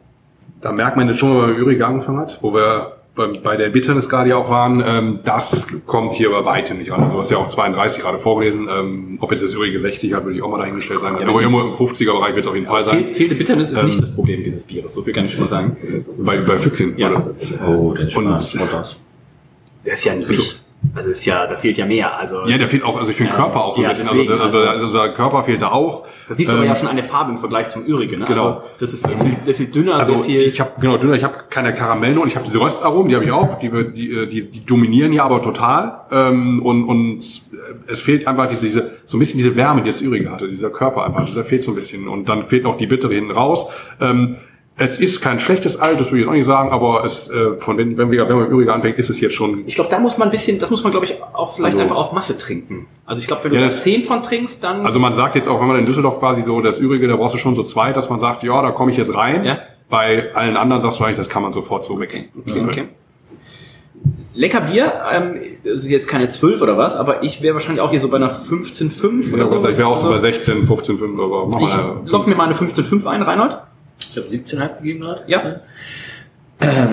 Da merkt man jetzt schon, wenn man Ürige angefangen hat, wo wir bei, bei der Bitterness gerade ja auch waren, ähm, das kommt hier bei weitem nicht an. Also du hast ja auch 32 gerade vorgelesen. Ähm, ob jetzt das Ürige 60 hat, würde ich auch mal dahingestellt sein. Ja, Aber irgendwo im 50er-Bereich wird es auf jeden Fall sein. Fehl, fehlende Bitterness ist Ähm, nicht das Problem dieses Bieres. So viel kann ich schon mal sagen. Bei, bei Füchschen, Ja. oder? Oh, der Und- Spaß. Und das. Der ist ja nicht. Also ist ja, da fehlt ja mehr. Also Ja, der fehlt auch, also ich finde Ja, Körper auch so ein ja, bisschen. deswegen, also, also, also- also, der Körper fehlt da auch. da siehst du aber Ähm, ja schon eine Farbe im Vergleich zum Ürigen. Ne? Genau. Also das ist sehr viel, sehr viel dünner, Also sehr viel. ich habe genau dünner, ich habe keine Karamellnoten, ich habe diese Röstaromen, die habe ich auch, die, die, äh, die, die dominieren hier aber total ähm, und und äh, es fehlt einfach diese, diese so ein bisschen diese Wärme, die das Übrige hatte, dieser Körper einfach, dieser fehlt so ein bisschen und dann fehlt noch die Bittere hinten raus. Ähm, es ist kein schlechtes Alt, das würde ich jetzt auch nicht sagen, aber es äh, von wenn wenn wir wenn man mit Übrige anfängt, ist es jetzt schon Ich glaube, da muss man ein bisschen, das muss man, glaube ich, auch vielleicht Also- einfach auf Masse trinken. Also ich glaube, wenn du Ja, da 10 von trinkst, dann. Also man sagt jetzt auch, wenn man in Düsseldorf quasi so das Übrige, da brauchst du schon so zwei, dass man sagt, ja, da komme ich jetzt rein. Ja. Bei allen anderen sagst du eigentlich, das kann man sofort so weg. Okay, okay. Lecker Bier, ähm, ist jetzt keine 12 oder was, aber ich wäre wahrscheinlich auch hier so bei einer 15,5 Ja, oder so. Ich wäre auch so bei 16, 15, 5, aber mach Ich mal. lock mir mal eine 15,5 ein, Reinhold. Ich habe 17,5 gegeben gerade. Ja.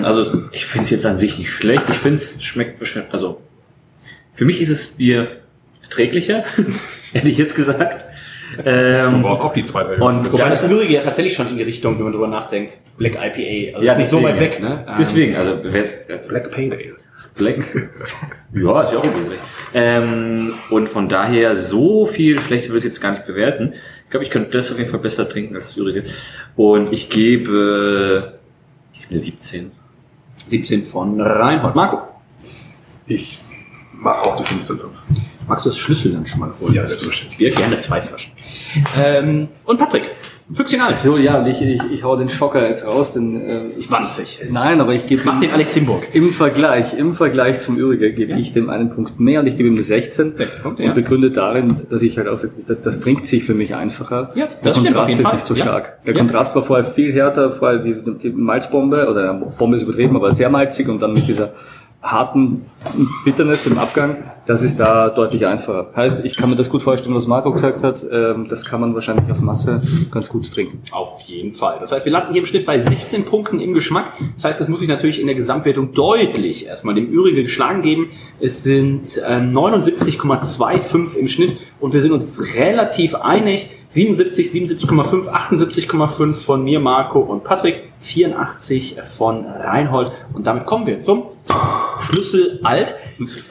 Also ich finde es jetzt an sich nicht schlecht. Ich finde es schmeckt wahrscheinlich, also für mich ist es Bier erträglicher, hätte ich jetzt gesagt. Du Ähm, brauchst auch die zwei, drei. und Wobei ja, das Ürige ja tatsächlich schon in die Richtung, wenn man drüber nachdenkt, Black IPA. Also Ja, ist nicht so weit weg, ne? Ähm, deswegen, also wer jetzt Black Pale Ale. Black. ja, ist ja auch okay. Ähm, und von daher so viel schlechter würde ich jetzt gar nicht bewerten. Ich glaube, ich könnte das auf jeden Fall besser trinken als das Ürige. Und ich gebe, ich gebe eine 17. 17 von Reinhold. Marco, Ich mache auch die 15,5. magst du das Schlüssel dann schon mal holen? Ja, Das selbstverständlich. Bier, gerne zwei Flaschen. Ähm, und Patrick, Füchschen alt. So, ja, und ich, ich, ich hau den Schocker jetzt raus, denn äh, 20. nein, aber ich gebe Mach den Alex Himburg. Im Vergleich, im Vergleich zum Ürige gebe Ja. ich dem einen Punkt mehr und ich gebe ihm eine 16. 16 Punkte, und ja. begründet darin, dass ich halt auch, das, das trinkt sich für mich einfacher. Ja, Der das auf Kontrast ist Fall. nicht so Ja. stark. Der. Kontrast war vorher viel härter, vorher die, die Malzbombe, oder Bombe ist übertrieben, aber sehr malzig und dann mit dieser harten Bitterness im Abgang, das ist da deutlich einfacher. Heißt, ich kann mir das gut vorstellen, was Marco gesagt hat. Ähm, das kann man wahrscheinlich auf Masse ganz gut trinken. Auf jeden Fall. Das heißt, wir landen hier im Schnitt bei 16 Punkten im Geschmack. Das heißt, das muss ich natürlich in der Gesamtwertung deutlich erstmal dem Übrige geschlagen geben. Es sind äh, 79,25 im Schnitt und wir sind uns relativ einig. 77, 77,5, 78,5 von mir, Marco und Patrick, 84 von Reinhold. Und damit kommen wir zum Schlüssel alt.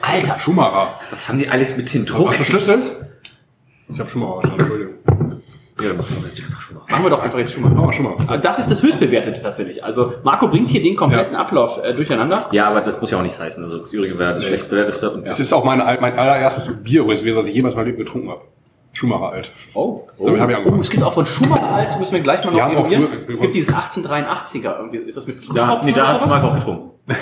Alter, Schumacher. Was haben die alles mit den Druck? Hast du Schlüssel? Ich habe Schumacher schon, Entschuldigung. Ja, dann machen wir jetzt einfach mal. Machen wir doch einfach jetzt schon mal. Mach schon mal. Das ist das höchstbewertete tatsächlich. Also Marco bringt hier den kompletten Ablauf äh, durcheinander. Ja, aber das muss ja auch nichts heißen. Also das Übrige wäre das schlecht bewerteste. Und Es ist auch meine, mein allererstes Bier was ich jemals in meinem Leben getrunken habe. Schumacher alt. Oh, Damit habe ich oh, angefangen. es gibt auch von Schumacher alt, müssen wir gleich mal Die noch eruieren. früher- Es gibt dieses 1883er irgendwie. Ist das mit Frischhopfen nee, da hat? Marc auch getrunken.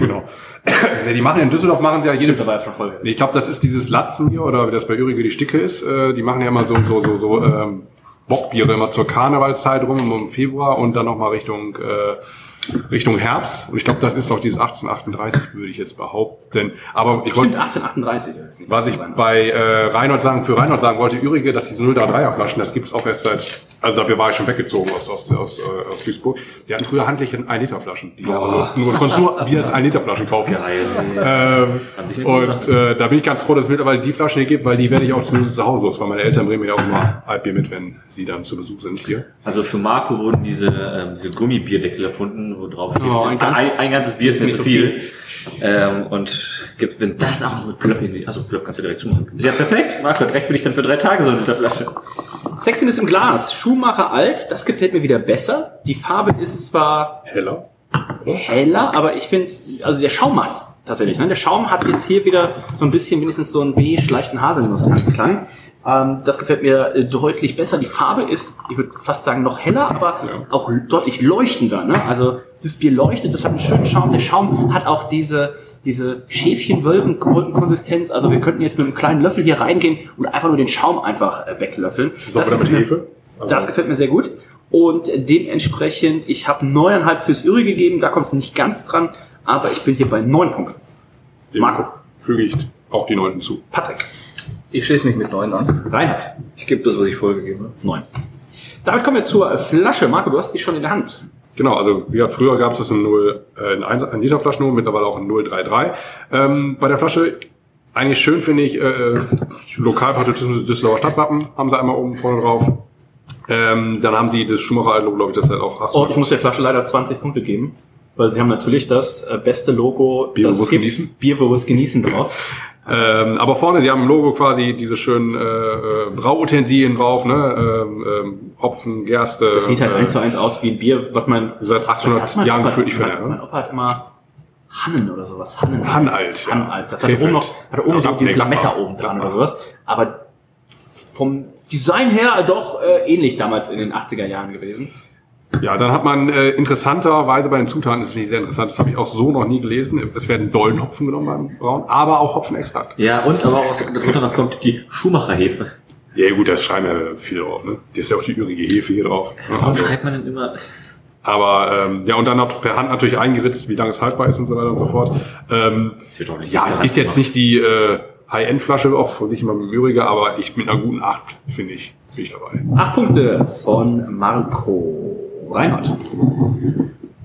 genau. nee, die machen in Düsseldorf machen sie ja jedes. Stimmt, da war ja schon Folge. Nee, ich glaube, das ist dieses Latzenbier oder wie das bei Ürige die Sticke ist. Äh, die machen ja immer so so so so ähm, Bockbiere immer zur Karnevalszeit rum im Februar und dann noch mal Richtung äh, Richtung Herbst. Und ich glaube, das ist auch dieses 1838, würde ich jetzt behaupten. Aber ich Stimmt, wollte 1838. ist nicht Was ich bei äh, Reinhold sagen, für Reinhold sagen wollte, Ürige, dass diese 033er Flaschen, das gibt's auch erst seit, also dafür war ich schon weggezogen aus, aus, aus, äh, aus Duisburg. Die hatten früher handliche 1 Liter Flaschen. Die oh. nur, du konntest nur Bier als 1 Liter Flaschen kaufen. Ähm, eine gute und äh, da bin ich ganz froh, dass es mittlerweile die Flaschen hier gibt, weil die werde ich auch zumindest zu Hause los, weil meine Eltern bringen mir ja auch immer Altbier mit, wenn sie dann zu Besuch sind hier. Also für Marco wurden diese, ähm, diese Gummibierdeckel erfunden, wo drauf steht, Oh, ein ganz- ein, ein ganzes Bier ist mir nicht zu so viel. Ähm, und gibt, wenn das auch noch mit Plöpp irgendwie, also Plöpp kannst du direkt zumachen. Ist ja perfekt. Marco hat recht für dich dann für drei Tage so eine Flasche. Sexiness im Glas. Schumacher alt. Das gefällt mir wieder besser. Die Farbe ist zwar Heller. heller, aber ich finde, also der Schaum macht's tatsächlich. Ne? Der Schaum hat jetzt hier wieder so ein bisschen wenigstens so einen beige, leichten Haselnussklang. Ähm, das gefällt mir äh, deutlich besser. Die Farbe ist, ich würde fast sagen, noch heller, aber Ja. auch deutlich leuchtender. Ne? Also das Bier leuchtet, das hat einen schönen Schaum. Der Schaum hat auch diese, diese Schäfchenwolkenkonsistenz. Also wir könnten jetzt mit einem kleinen Löffel hier reingehen und einfach nur den Schaum einfach äh, weglöffeln. Das mit gefällt mir-? Also- das gefällt mir sehr gut. Und dementsprechend, ich habe neuneinhalb fürs Üre gegeben, da kommt es nicht ganz dran, aber ich bin hier bei neun Punkten. Dem Marco. Füge ich auch die Neunten zu. Patrick. Ich schließe mich mit neun an. Reinhard. Ich gebe das, was ich vorgegeben habe. Neun. Damit kommen wir zur Flasche. Marco, du hast die schon in der Hand. Genau, also wie gesagt, früher gab es das in 0, äh, in 1, 1 Liter Flaschen nur, mittlerweile auch in 033. Ähm, bei der Flasche eigentlich schön finde ich, äh, äh, Lokalpatriotismus Düsseldorfer Stadtwappen haben sie einmal oben vorne drauf. Ähm, dann haben sie das Schumacher Logo, glaube ich, das halt auch Oh, ich muss der Flasche leider 20 Punkte geben, weil sie haben natürlich das äh, beste Logo, Bier das gibt. genießen? Bier bewusst genießen drauf. Ähm, aber vorne, sie haben im Logo quasi diese schönen äh, äh, Brauutensilien drauf, ne? Ähm, ähm, Hopfen, Gerste. Das sieht halt äh, eins zu eins aus wie ein Bier, was man Seit 800 hat mein Jahren gefühlt nicht mein, mehr. mein Ne? Opa hat immer Hannen oder sowas. Hannen. Hanalt, ja. Hanalt. Das hat Krefeld. oben noch, hat oben Ja, so dieses Lametta oben dran oder sowas. Aber vom Design her doch äh, ähnlich damals in den 80er Jahren gewesen. Ja, dann hat man äh, interessanterweise bei den Zutaten, das finde ich sehr interessant, das habe ich auch so noch nie gelesen. Es werden Dollenhopfen genommen beim Brauen, aber auch Hopfenextrakt. Ja, und aber auch darunter noch kommt die Schumacher-Hefe. Ja gut, das schreiben ja viele drauf, ne? Die ist ja auch die ürige Hefe hier drauf. Warum Also, schreibt man denn immer? aber ähm, ja, und dann noch per Hand natürlich eingeritzt, wie lange es haltbar ist und so weiter und so fort. Ähm, Das wird doch nicht ja, es ist jetzt nicht die äh, High-End-Flasche, auch nicht immer mit dem Ürige, aber ich mit einer guten 8, finde ich, bin ich dabei. Acht Punkte von Marco Reinhardt.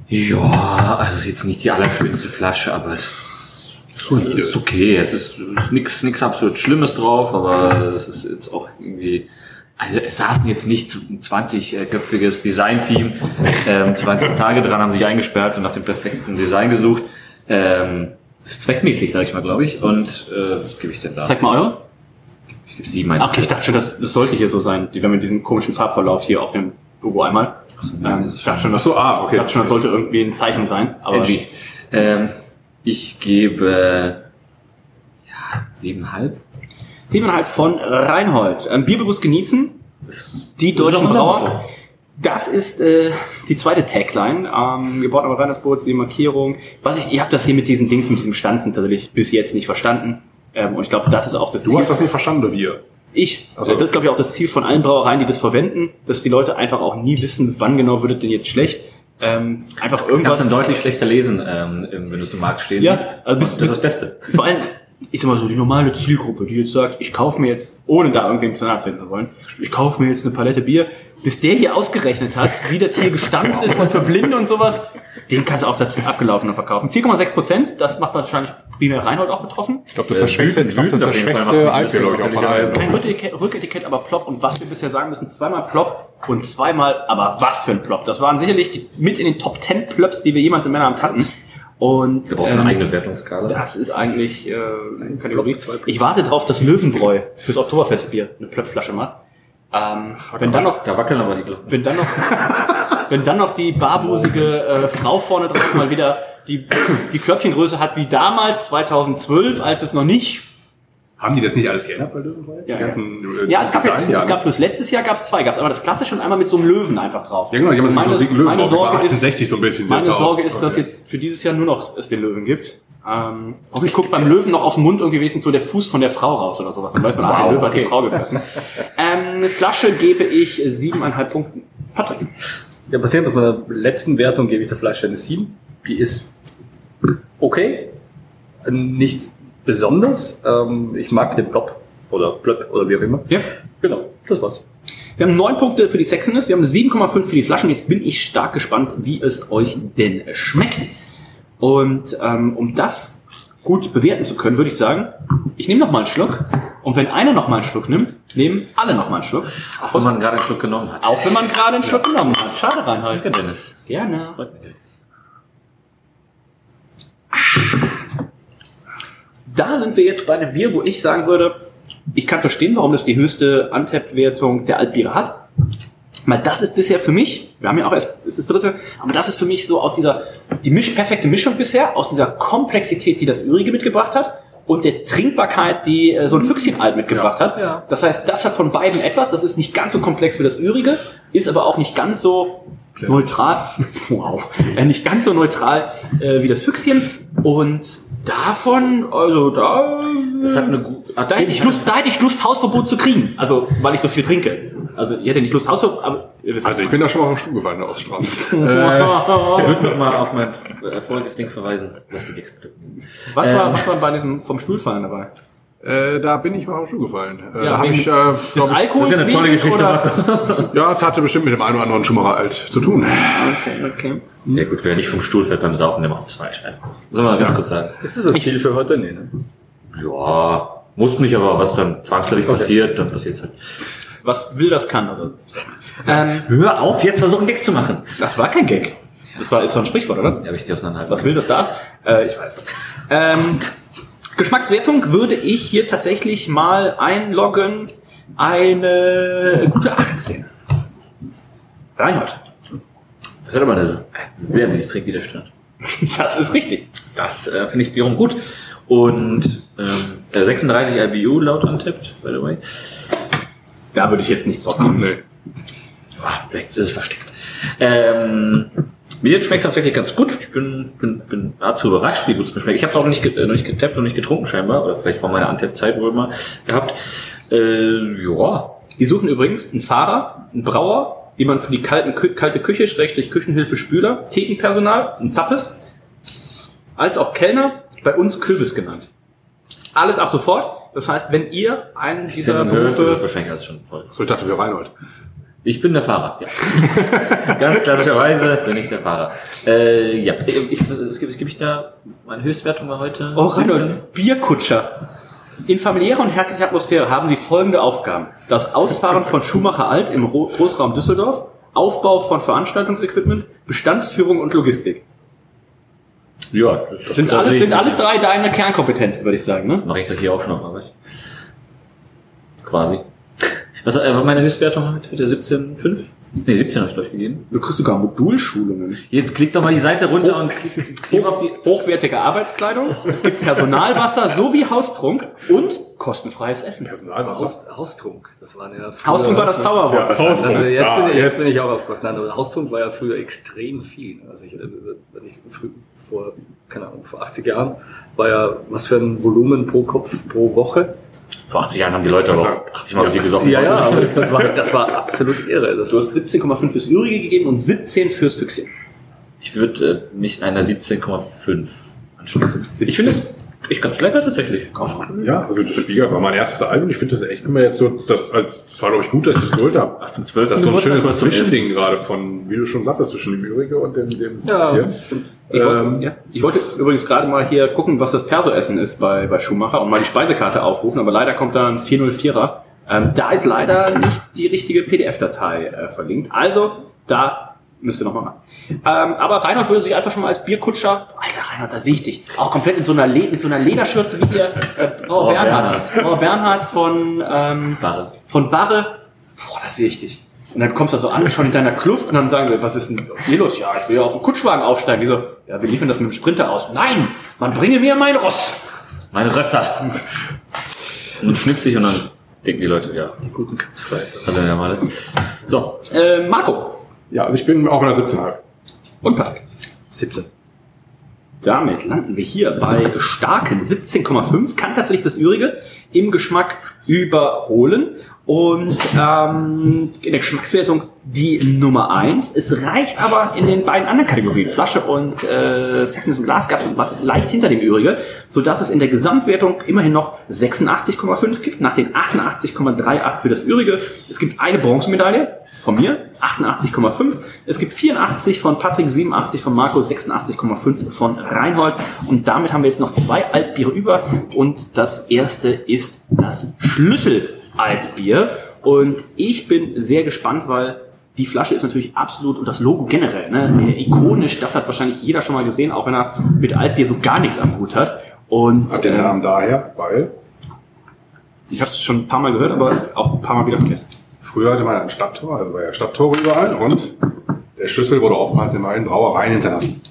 Ja, also ist jetzt nicht die allerschönste Flasche, aber es Solide. ist okay. Es ist, ist nichts nix absolut Schlimmes drauf, aber es ist jetzt auch irgendwie. Also es saßen jetzt nicht ein 20-köpfiges Designteam, ähm, 20 Tage dran, haben sich eingesperrt und nach dem perfekten Design gesucht. Ähm, das ist zweckmäßig, sage ich mal, glaube ich. Und äh, was gebe ich denn da? Zeig mal eure. Ich gebe sieben. Okay, ich dachte schon, das, das sollte hier so sein, die, wenn man diesen komischen Farbverlauf hier auf dem Logo einmal. Ähm, ich dachte schon, das, Ach so, ah, okay. dachte schon, das sollte irgendwie ein Zeichen sein. Aber Edgy. Ähm, ich gebe ja, siebenhalb. Siebeneinhalb von Reinhold. Ähm, Bierbewusst genießen. Die Das ist deutschen Brauer. Das ist äh, die zweite Tagline. Ähm, gebaut am Rheinersboot, die Markierung. Was ich, ihr habt das hier mit diesen Dings, mit diesem Stanzen tatsächlich bis jetzt nicht verstanden. Ähm, und ich glaube, das ist auch das Du Ziel. hast das nicht verstanden, oder wir? Ich. Also- das ist, glaube ich, auch das Ziel von allen Brauereien, die das verwenden, dass die Leute einfach auch nie wissen, wann genau wird es denn jetzt schlecht. Ähm, einfach Du kannst irgendwas. dann deutlich schlechter lesen, ähm, wenn du es im Markt stehen Ja, also bist- das ist das Beste. Vor allem, ich sag mal so, die normale Zielgruppe, die jetzt sagt, ich kaufe mir jetzt, ohne da irgendwem zu nahe treten zu wollen, ich kaufe mir jetzt eine Palette Bier, bis der hier ausgerechnet hat, wie das hier gestanzt ist und für Blinde und sowas, den kannst du auch das abgelaufene verkaufen. 4,6 Prozent, das macht wahrscheinlich primär Reinhold auch betroffen. Ich glaube, das ist das schwächste, ich glaube, das ist das schwächste Altbier, glaube ich, auch von allen. Kein Rücketikett, Rücketikett, aber Plop. Und was wir bisher sagen müssen, zweimal Plop und zweimal, aber was für ein Plop. Das waren sicherlich die, mit in den Top 10 Plops, die wir jemals im Männerabend hatten. Und Du brauchst ähm, eine eigene Wertungsskala. das ist eigentlich äh, eine Kategorie. Ich warte drauf, dass Löwenbräu fürs Oktoberfestbier eine Plöpflasche macht. Ähm, wenn dann noch, Da wackeln aber die Glocken. wenn dann noch, wenn dann noch die barbusige äh, Frau vorne drauf mal wieder die, die Körbchengröße hat wie damals 2012, als es noch nicht Haben die das nicht alles geändert bei Löwenbräu? Die Ja, ja. ganzen, äh, Ja, es gab jetzt, es gab bloß letztes Jahr gab es zwei, gab es einmal das klassische und einmal mit so einem Löwen einfach drauf. Ja, genau, die haben meine, so Löwen meine Sorge ist, 1860 so ein bisschen meine das aus. Sorge ist, dass Okay. jetzt für dieses Jahr nur noch es den Löwen gibt. Ähm, hoffentlich guckt beim Löwen noch aus dem Mund irgendwie wenigstens so der Fuß von der Frau raus oder sowas. Dann weiß man, ah, der Wow, Löwe hat die okay. Frau gefressen. ähm, Flasche gebe ich siebeneinhalb Punkten. Patrick. Ja, basierend auf meiner letzten Wertung gebe ich der Flasche eine 7. Die ist okay, nicht besonders. Ähm, ich mag den Plop oder Plöpp oder wie auch immer. Ja. Genau, das war's. Wir haben neun Punkte für die Sexiness, wir haben 7,5 für die Flaschen. Jetzt bin ich stark gespannt, wie es euch denn schmeckt. Und ähm, um das gut bewerten zu können, würde ich sagen, ich nehme noch mal einen Schluck. Und wenn einer noch mal einen Schluck nimmt, nehmen alle noch mal einen Schluck. Auch wenn man gerade einen Schluck genommen hat. Auch wenn man gerade einen Schluck genommen hat. Schade, Reinhold. Danke, Dennis. Gerne. Freut mich. Da sind wir jetzt bei einem Bier, wo ich sagen würde, ich kann verstehen, warum das die höchste Untapped-Wertung der Altbiere hat. Weil das ist bisher für mich, wir haben ja auch erst, es ist das dritte, aber das ist für mich so aus dieser, die misch, perfekte Mischung bisher, aus dieser Komplexität, die das Ürige mitgebracht hat und der Trinkbarkeit, die äh, so ein Füchschen alt mitgebracht hat. ja. Das heißt, das hat von beiden etwas, das ist nicht ganz so komplex wie das Ürige, ist aber auch nicht ganz so neutral, wow, äh, nicht ganz so neutral äh, wie das Füchschen und davon, also da, Das hat eine gute. da hätte ich Lust, da hätte ich Lust, Hausverbot zu kriegen. Also, weil ich so viel trinke. Also, ich hätte nicht Lust, Hausverbot, aber ihr wisst Also ich bin da schon mal vom Stuhl gefallen, da aus der Straße. Ich würde noch mal auf mein äh, voriges Ding verweisen. Bitte. was, war, Ähm. was war bei diesem vom Stuhlfallen dabei? Äh, da bin ich mal vom Stuhl gefallen. Äh, Ja, da habe ich, äh, Des Alkohols das ist ja eine tolle Geschichte, Oder? ja, es hatte bestimmt mit dem einen oder anderen Schumacher alt zu tun. Okay, okay. Ja gut, wer nicht vom Stuhl fällt beim Saufen, der macht das falsch einfach. Soll man mal ganz kurz sagen. Ist das das Ziel für heute? Nee, ne? Ja, muss nicht, aber was dann zwangsläufig passiert, dann passiert's halt. Was will das kann, oder? Ähm, Hör auf, jetzt versuchen Gag zu machen. das war kein Gag. Das war, ist so ein Sprichwort, oder? Ja, habe ich die auseinanderhalten. Was will das darf? Äh, ich weiß nicht. Ähm, Geschmackswertung würde ich hier tatsächlich mal einloggen. Eine gute 18. Reinhold. Das hat aber eine sehr wenig Trinkwiderstand. Das ist richtig. Das äh, finde ich wiederum gut. Und ähm, äh, 36 IBU laut Untapped, by the way. Da würde ich jetzt nichts drauf kommen. Nee. Ah, vielleicht ist es versteckt. Ähm, mir schmeckt tatsächlich ganz gut. Ich bin, bin, bin dazu überrascht, wie gut es mir schmeckt. Ich habe es auch nicht, ge- äh, noch nicht getappt und nicht getrunken scheinbar. Oder vielleicht vor meiner Untapped-Zeit wohl mal gehabt. Äh, ja. Die suchen übrigens einen Fahrer, einen Brauer, jemand für die kalten, Kü kalte Küche, Schrägstrich Küchenhilfe, Spüler, Thekenpersonal, ein Zappes, als auch Kellner, bei uns Kürbis genannt. Alles ab sofort. Das heißt, wenn ihr einen dieser hört, das ist Berufe... wahrscheinlich alles schon voll. So, ich dachte, wir Reinhold. Ich bin der Fahrer, ja. Ganz klassischerweise bin ich der Fahrer. Äh, ja, ich, gebe- was gebe ich da? Meine Höchstwertung war heute. Oh, Reinhold, Bierkutscher. In familiärer und herzlicher Atmosphäre haben Sie folgende Aufgaben. Das Ausfahren von Schumacher Alt im Ro- Großraum Düsseldorf, Aufbau von Veranstaltungsequipment, Bestandsführung und Logistik. Ja, das Sind das alles, sind alles drei deine Kernkompetenzen, würde ich sagen. Ne? Mache ich doch hier auch schon auf Arbeit. Quasi. Was äh, war meine Höchstwertung heute? Heute 17,5? Nee, 17 habe ich durchgegeben. Du kriegst sogar Modulschulungen. Jetzt klick doch mal die Seite runter und klick, klick auf die. Hochwertige Arbeitskleidung, es gibt Personalwasser sowie Haustrunk und kostenfreies Essen. Personalwasser. Haus, Haustrunk, das waren ja Haustrunk war das Zauberwort. Also jetzt, Ah, bin, ich, jetzt jetzt. bin ich auch aufgewacht. Nein, aber Haustrunk war ja früher extrem viel. Also ich, wenn ich früh, vor, keine Ahnung, vor 80 Jahren war ja was für ein Volumen pro Kopf pro Woche. Vor 80 Jahren haben die Leute aber auch 80 Mal so viel gesoffen. Ja, ja, aber das war, das war absolut irre. Das Du hast 17,5 fürs Ürige gegeben und 17 fürs Füchschen. Ich würde äh, mich einer 17,5 anschließen. Ich finde es ich ganz lecker tatsächlich. Ja, also das Spiegel war mein erstes Album. Ich finde das echt immer jetzt so, das, als, das war glaube ich gut, dass ich das geholt habe. Ach, zum 12. Das ist so ein schönes Zwischending gerade von, wie du schon sagtest, zwischen dem Ürige und dem, dem Ja, hier. stimmt. Ich, wollte, Ähm, ja. ich wollte übrigens gerade mal hier gucken, was das Perso-Essen ist bei, bei Schumacher und mal die Speisekarte aufrufen, aber leider kommt da ein 404er. Ähm, da ist leider nicht die richtige PDF-Datei äh, verlinkt. Also, da müsst ihr nochmal ran. Ähm, aber Reinhard würde sich einfach schon mal als Bierkutscher, Alter Reinhard, da sehe ich dich, auch komplett in so einer, Le mit so einer Lederschürze wie hier äh, Brauer Bernhard. Bernhard. Bernhard von, ähm, Barre. von Barre. Boah, da sehe ich dich. Und dann kommst du so an, schon in deiner Kluft und dann sagen sie, was ist denn hier los? Ja, ich will ja auf den Kutschwagen aufsteigen. Die so, ja, wir liefern das mit dem Sprinter aus. Nein, man bringe mir mein Ross. Meine Rösser. Und schnipp sich und dann denken die Leute, ja, guten. Hat er ja mal. So. Äh, Marco. Ja, also ich bin auch bei einer 17,5. Und Patrick. 17. Damit landen wir hier bei starken 17,5. Kann tatsächlich das Übrige im Geschmack überholen. Und ähm, in der Geschmackswertung die Nummer eins. Es reicht aber in den beiden anderen Kategorien, Flasche und äh, Sexiness im Glas, gab es was leicht hinter dem Übrige, sodass es in der Gesamtwertung immerhin noch 86,5 gibt, nach den 88,38 für das Übrige. Es gibt eine Bronzemedaille von mir, 88,5. Es gibt 84 von Patrick, 87 von Marco, 86,5 von Reinhold. Und damit haben wir jetzt noch zwei Altbiere über. Und das erste ist das Schlüssel-Altbier. Und ich bin sehr gespannt, weil die Flasche ist natürlich absolut und das Logo generell, ne, ikonisch. Das hat wahrscheinlich jeder schon mal gesehen, auch wenn er mit Altbier so gar nichts am Hut hat. Und Hat den ähm, Namen daher, weil ich habe es schon ein paar Mal gehört, aber auch ein paar Mal wieder vergessen. früher hatte man ein Stadttor, also war ja Stadttore überall und der Schlüssel wurde oftmals in allen Brauereien hinterlassen.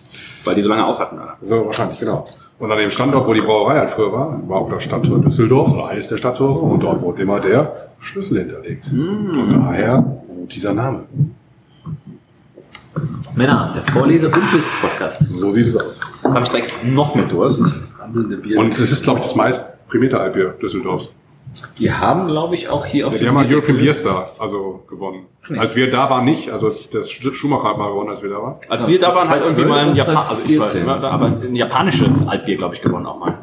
Weil die so lange auf hatten. Oder? So wahrscheinlich, genau. Und an dem Standort, wo die Brauerei halt früher war, war auch das Stadttor Düsseldorf oder eines der Stadttore und dort wurde immer der Schlüssel hinterlegt. Und daher ruht dieser Name. Männer, der Vorlese- und Wissenspodcast. So sieht es aus. Habe ich direkt noch mehr Durst. Und es ist, glaube ich, das meist prämierte Altbier Düsseldorfs. Die haben, glaube ich, auch hier auf Die dem haben mal Bierdeckel- European Beer Star also gewonnen. Als wir da waren nicht, also das Schumacher hat mal gewonnen, als wir da waren. Als wir da waren, hat irgendwie mal ein und Japan, also ich war 2014. immer da, aber ein japanisches Altbier, glaube ich, gewonnen auch mal.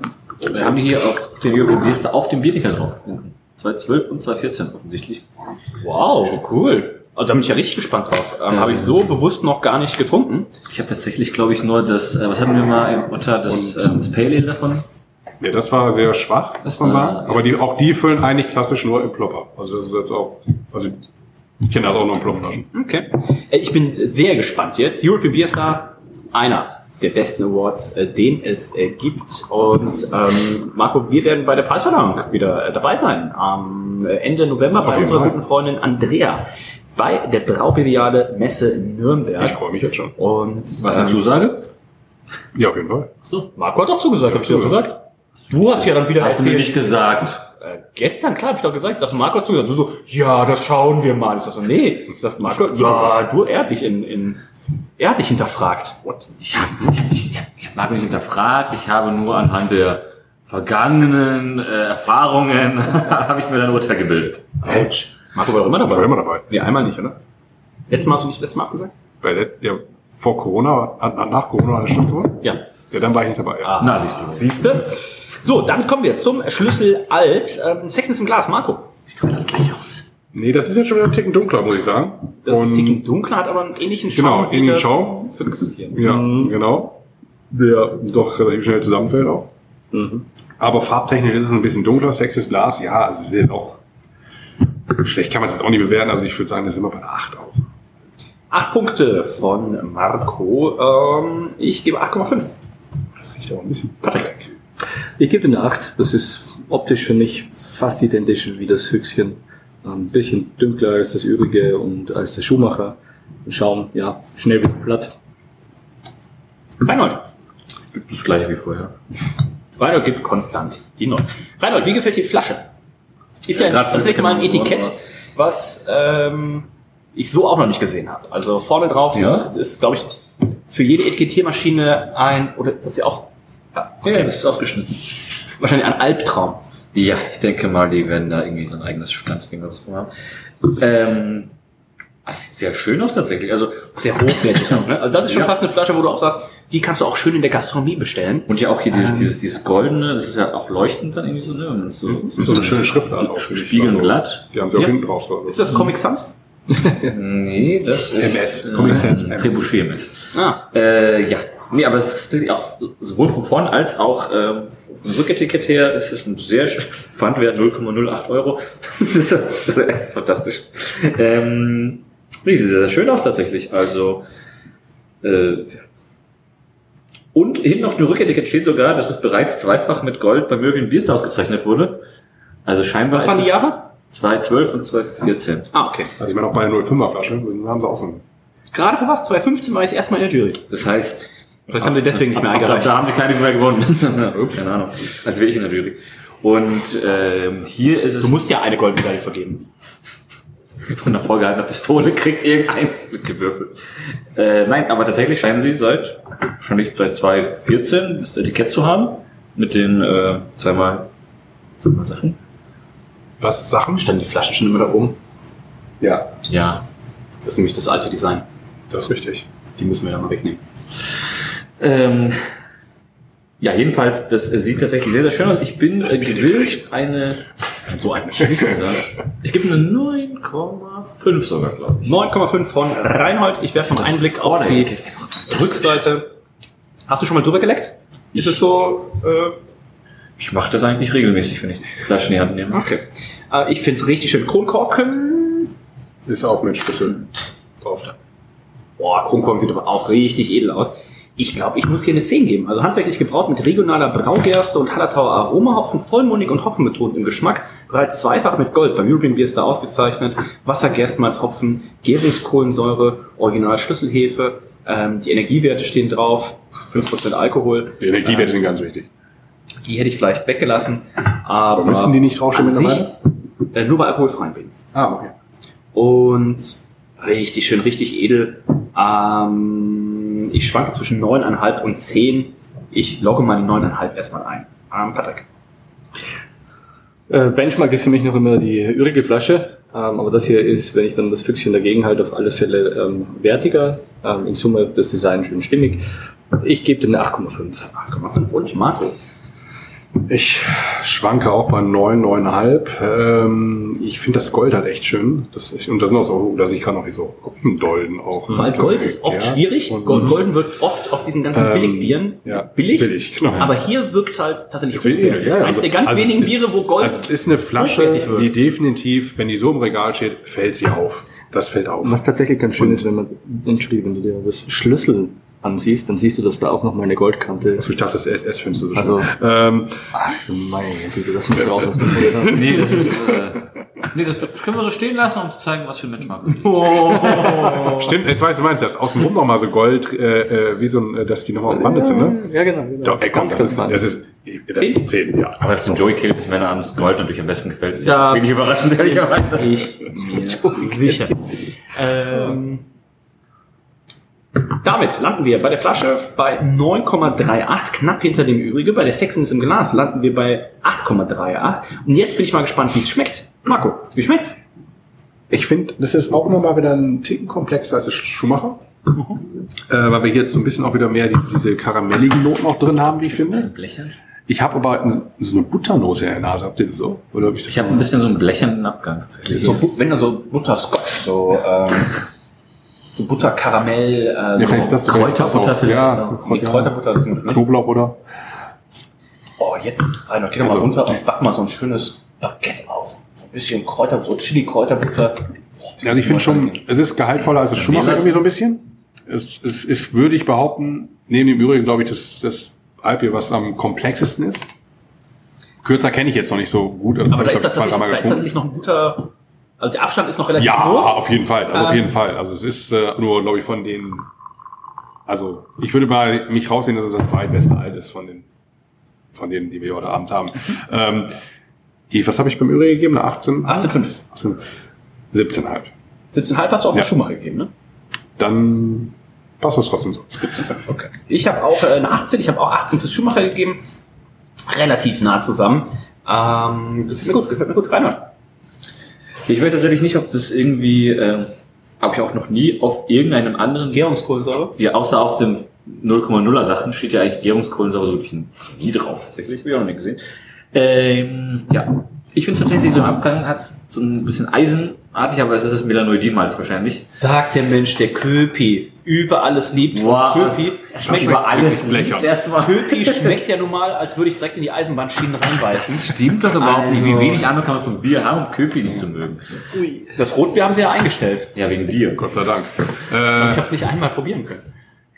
Wir haben die hier auf den European Beer auf dem Bierdeckel drauf. 2012 und 2014 offensichtlich. Wow, cool. Also da bin ich ja richtig gespannt drauf. Ähm, Ja. Habe ich so bewusst noch gar nicht getrunken. Ich habe tatsächlich, glaube ich, nur das, äh, was hatten wir mal im Unter, das, äh, das Pale Ale davon? Ja, das war sehr schwach, muss man sagen. ja. Aber die, auch die füllen eigentlich klassisch nur im Plopper. Also das ist jetzt auch, also ich kenne das auch nur in Plopflaschen. Okay. Äh, Ich bin sehr gespannt jetzt. European Beer Star, einer der besten Awards, äh, den es äh, gibt. Und ähm, Marco, wir werden bei der Preisverleihung wieder äh, dabei sein. Am Ende November bei unserer Fall. guten Freundin Andrea bei der Brauperiade Messe in Nürnberg. Ich freue mich jetzt schon. Und Was ähm, eine Zusage? Ja, auf jeden Fall. So. Marco hat doch zugesagt, hab ich dir doch zugesagt. gesagt. Du hast ja dann wieder Hast du mir erzählt. nicht gesagt. Äh, gestern, klar, hab ich doch gesagt. Ich dachte, Marco hat zugesagt. Du so, ja, das schauen wir mal. Ich sag so, nee. Ich sag, Marco, ja, du, er hat dich in, in er hat dich hinterfragt. What? Ich habe ich hab, ich hab, ich hab Marco nicht hinterfragt. Ich habe nur anhand der vergangenen äh, Erfahrungen habe ich mir dann Urteil gebildet. Autsch. Marco war doch immer Ich war dabei. immer dabei. Nee, einmal nicht, oder? Letztes Mal hast du nicht letztes Mal abgesagt? Bei der, ja, vor Corona, hat- hat nach Corona eine Stadt gewonnen? Ja. Ja, dann war ich nicht dabei. Ja. Na, siehst du. Siehste? So, dann kommen wir zum Schlüssel alt. Ähm, Sexens im Glas, Marco. Sieht doch alles gleich aus. Nee, das ist jetzt schon wieder ein Ticken dunkler, muss ich sagen. Das Und- Ticken dunkler hat aber einen ähnlichen Schaum Genau, ähnlichen das Schaum. Ja, genau. Der doch relativ schnell zusammenfällt auch. Aber farbtechnisch ist es ein bisschen dunkler. Sexes Glas, ja, also es ist jetzt auch schlecht kann man es jetzt auch nicht bewerten. Also ich würde sagen, das ist immer bei einer 8 auch. Acht Punkte von Marco. Ähm, ich gebe 8,5. Das riecht auch ein bisschen. Patrick. Ich gebe ihm eine 8. Das ist optisch für mich fast identisch wie das Füchschen. Ein bisschen dunkler als das Übrige und als der Schuhmacher. Schaum, ja, schnell wieder platt. Reinhold. Gibt das gleiche wie vorher. Reinhold gibt konstant die 9. Reinhold, wie gefällt dir die Flasche? Ist ja, Ja, tatsächlich mal ein Etikett, was ähm, ich so auch noch nicht gesehen habe. Also vorne drauf Ja. ist, glaube ich, für jede Etikettiermaschine ein, oder das ist ja auch ja, Ja, das ist ausgeschnitten. wahrscheinlich ein Albtraum. Ja, ich denke mal, die werden da irgendwie so ein eigenes Stanzding oder so haben. Ähm, Das sieht sehr schön aus tatsächlich. Also Sehr hochwertig auch, ne? Also das ist schon Ja. fast eine Flasche, wo du auch sagst, die kannst du auch schön in der Gastronomie bestellen. und ja auch hier dieses, Ähm. dieses, dieses goldene, das ist ja auch leuchtend dann irgendwie so, ne? Und So, So eine schöne auch. finde ich. Spiegeln Also, glatt. Die haben sie auch Ja. hinten drauf. So. Ist das Comic Sans? Nee, das ist MS. äh, Comic Sans. Trebuchet MS. Ah. Äh, ja. Nee, aber es ist auch sowohl von vorn als auch ähm, vom Rücketikett her ist es ein sehr schön Pfandwert 0,08 Euro. das, ist, das ist fantastisch. Ähm, nee, sieht sehr, sehr schön aus tatsächlich. Also äh, und hinten auf dem Rücketikett steht sogar, dass es bereits zweifach mit Gold bei Möwen Beast ausgezeichnet wurde. Also scheinbar Was waren ist die Jahre? 2012 und 2014. Ah, okay. Also ich meine auch bei der 05er Flasche, dann haben sie auch so einen. Gerade für was? 2015 war ich das erste Mal in der Jury. Das heißt, Vielleicht haben sie deswegen nicht mehr eingereicht. Da haben sie keine mehr gewonnen. Ups. Keine Ahnung. Als wäre ich in der Jury. Und ähm, hier ist es Du musst ja eine Goldmedaille vergeben. von einer vorgehaltener Pistole kriegt irgendeins mit gewürfelt. Äh, nein, aber tatsächlich scheinen sie seit nicht seit 2014 das Etikett zu haben mit den äh, zweimal zweimal Sachen. Was? Sachen? Standen die Flaschen schon immer da oben? Ja, Ja. Das ist nämlich das alte Design. das ist richtig. Die müssen wir dann mal wegnehmen. Ähm, ja, jedenfalls, das sieht tatsächlich sehr, sehr schön aus. Ich bin äh, gewillt, eine. So ein Ich gebe eine 9,5 sogar, glaube ich. 9,5 von Reinhold. Ich werfe noch einen Blick auf die Etikett Rückseite. Hast du schon mal drüber geleckt? Ist es so? Äh, Ich mache das eigentlich regelmäßig, wenn ich Flaschen in die Hand nehme. okay. Äh, ich finde es richtig schön. Kronkorken. Ist auch mit Schlüssel drauf. Boah, Kronkorken sieht aber auch richtig edel aus. Ich glaube, ich muss hier eine 10 geben. Also handwerklich gebraut mit regionaler Braugerste und Hallertauer Aromahopfen, vollmundig und hopfenbetont im Geschmack. Bereits zweifach mit Gold. Beim European Beer ist da ausgezeichnet. Wasser, Gerstenmalzhopfen, Gärungskohlensäure, Original Schlüsselhefe. Ähm, die Energiewerte stehen drauf. 5% Alkohol. Die Energiewerte sind ganz wichtig. Die hätte ich vielleicht weggelassen. Aber Müssen die nicht draufstehen mittlerweile? äh, nur bei alkoholfreien Bieren. Ah, okay. Und richtig schön, richtig edel. Ähm, ich schwanke zwischen 9,5 und 10. Ich logge mal die 9,5 erstmal ein. Ähm, Patrick. Äh, Benchmark ist für mich noch immer die übrige Flasche, ähm, aber das hier ist, wenn ich dann das Füchschen dagegen halte, auf alle Fälle ähm, wertiger. Ähm, in Summe das Design schön stimmig. Ich gebe dem eine 8,5. 8,5 und Marco. Ich schwanke auch bei 9, 9,5. Ähm, ich finde das Gold halt echt schön. Das ist, und das sind auch so, dass ich kann auch so Hopfendolden auch. Weil Gold ist oft Ja, schwierig. und- Gold, Golden wird oft auf diesen ganzen Ähm, Billigbieren ja, billig. billig, genau. Aber hier wirkt es halt tatsächlich hochwertig. ja, ja. Eins der ganz Also, wenigen es- Biere, wo Gold Also es ist eine Flasche, die definitiv, wenn die so im Regal steht, fällt sie auf. Das fällt auf. Was tatsächlich ganz schön ist, wenn man, Entschuldigung, wenn du dir das Schlüssel ansiehst, dann siehst du, dass da auch noch mal eine Goldkante ist. Also ich dachte, das SS findest du so Also- schön. Ähm, Ach du meine Güte, das muss raus aus dem Podcast. Nee, das ist. Äh, nee, das, das können wir so stehen lassen, um zu zeigen, was für ein Benchmark es ist. stimmt, jetzt weißt du, meinst das. Außenrum noch mal so Gold, äh, äh, wie so ein, äh, dass die nochmal umwandelt sind, ne? Ja, genau. genau. Doch, ey, komm, ganz, das, ganz ist, fein. das ist Zehn? Zehn, ja. Aber dass dem Joey Kill des Männerabends Gold natürlich am besten gefällt, ist Ja. ja wenig überraschend, ehrlicherweise. Ich mir sicher. Ähm, damit landen wir bei der Flasche bei 9,38, knapp hinter dem übrige. Bei der Sexens im Glas landen wir bei 8,38. Und jetzt bin ich mal gespannt, wie es schmeckt. Marco, wie schmeckt's? Ich finde, das ist auch nochmal wieder ein Ticken komplexer als Schumacher. Äh, weil wir hier jetzt so ein bisschen auch wieder mehr die, diese karamelligen Noten auch drin haben, wie ich finde. Blechern? Ich habe aber so eine Butternote in der Nase. Habt ihr das so? Oder hab ich das Ich habe ein bisschen so einen blechernden Abgang tatsächlich. So, wenn da so Butterscotch, so, ähm, so Butterkaramell, äh, Ja, so vielleicht das Kräuterbutter vielleicht Ja, noch. Nee, Kräuterbutter mit, ne? Knoblauch oder? Oh, jetzt, Reinhard, geh doch mal Also- runter und back mal so ein schönes Baguette auf. So ein bisschen Kräuter, so Chili-Kräuterbutter. Also ich finde schon, es ist gehaltvoller als das Schumacher irgendwie so ein bisschen. Es, es ist, würde ich behaupten, neben dem Übrigen, glaube ich, das, das Alpier, was am komplexesten ist. Kürzer kenne ich jetzt noch nicht so gut. Also Aber da ist, tatsächlich, da ist tatsächlich noch ein guter, also der Abstand ist noch relativ Ja, groß. auf jeden Fall. Also auf Ähm, jeden Fall. Also es ist äh, nur, glaube ich, von den. Also ich würde mal mich rausnehmen, dass es das zweitbeste Alt ist von den, von denen, die wir heute Abend haben. ähm, was habe ich beim Übrigen gegeben? Eine 18? 18,5. 18 17,5. 17,5 hast du auch Ja. ja. Schumacher gegeben, ne? Dann passt das trotzdem so. 17,5, okay. Ich habe auch äh, eine 18, ich habe auch 18 fürs Schumacher gegeben. Relativ nah zusammen. Ähm, gefällt mir gut, gefällt mir gut. Reinhard. Ich weiß tatsächlich nicht, ob das irgendwie äh, habe ich auch noch nie auf irgendeinem anderen Gärungskohlensäure? Ja, außer auf dem 0,0er Sachen steht ja eigentlich Gärungskohlensäure so viel also nie drauf tatsächlich. Habe ich auch noch nie gesehen. Ähm, ja. Ich finde tatsächlich, so ein Abgang hat so ein bisschen eisenartig, aber es ist das Melanoidin-Malz wahrscheinlich. Sagt der Mensch, der Köpi über alles liebt. Boah, Und Köpi schmeckt über alles liebt erstmal. Köpi schmeckt ja nun mal, als würde ich direkt in die Eisenbahnschienen reinbeißen. Das stimmt doch überhaupt nicht. Wie Also- wenig Ahnung kann man von Bier haben, um Köpi nicht zu mögen. Das Rotbier haben sie ja eingestellt. Ja, wegen dir. Gott sei Dank. Ich Äh, habe es nicht einmal probieren können.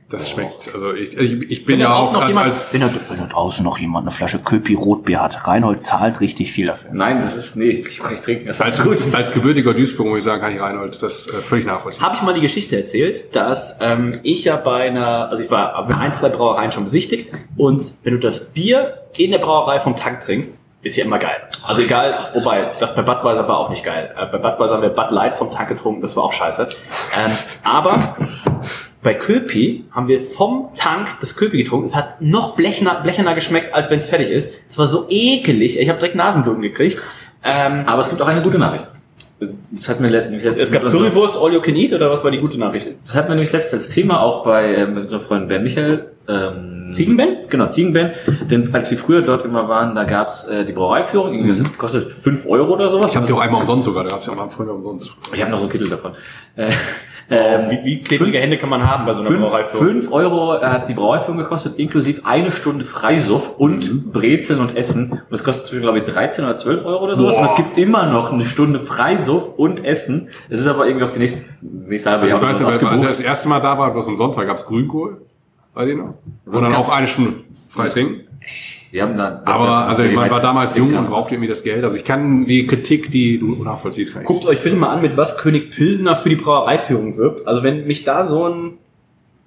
Das schmeckt. Also ich, ich, ich bin Wenn da ja draußen auch noch als, jemand, als wenn, da, wenn da draußen noch jemand eine Flasche Köpi Rotbier hat, Reinhold zahlt richtig viel dafür. Nein, das ist, nee, ich kann nicht trinken. Das als, ist gut. als gebürtiger Duisburg muss ich sagen, kann ich Reinhold das äh, völlig nachvollziehen. Habe ich mal die Geschichte erzählt, dass ähm, ich ja bei einer, also ich war bei ein, zwei Brauereien schon besichtigt und wenn du das Bier in der Brauerei vom Tank trinkst, ist ja immer geil. Also egal, wobei, das bei Budweiser war auch nicht geil. Äh, bei Budweiser haben wir Bud Light vom Tank getrunken, das war auch scheiße. Ähm, aber bei Köpi haben wir vom Tank das Köpi getrunken. Es hat noch blecherner, blecherner geschmeckt, als wenn es fertig ist. Es war so ekelig. Ich habe direkt Nasenbluten gekriegt. Ähm, Aber es gibt auch eine gute Nachricht. Das hat mir letztens es gab Currywurst, All You Can Eat, oder was war die gute Nachricht? Das hatten wir nämlich letztens als Thema auch bei äh, mit unserem Freund Ben Michael. Ähm, Ziegenben? Genau, Ziegenben. Denn als wir früher dort immer waren, da gab's äh, die Brauereiführung. Irgendwie das hat kostet 5 Euro oder sowas. Ich habe die auch einmal umsonst sogar, da gab's ja mal früher umsonst. Ich habe noch so einen Kittel davon. Äh, ähm, Wie, wie klebrige Hände kann man haben bei so einer Fünf, Brauereiführung? fünf Euro hat die Brauerführung gekostet, inklusive eine Stunde Freisuff und Brezeln und Essen. Und das kostet zwischen, glaube ich, 13 oder 12 Euro oder sowas. Boah. Und es gibt immer noch eine Stunde Freisuff und Essen. Es ist aber irgendwie auf die nächste, nächste halbe Ich Jahr weiß nicht, als er das erste Mal da war, bloß umsonst, da gab's Grünkohl. Weiß ich noch. Und dann auch eine Stunde frei trinken. Wir haben da, Aber also ich meine, war damals jung und brauchte irgendwie das Geld. Also ich kann die Kritik, die du nachvollziehst, kann ich. Guckt euch bitte mal an, mit was König Pilsener für die Brauereiführung wirbt. Also wenn mich da so ein,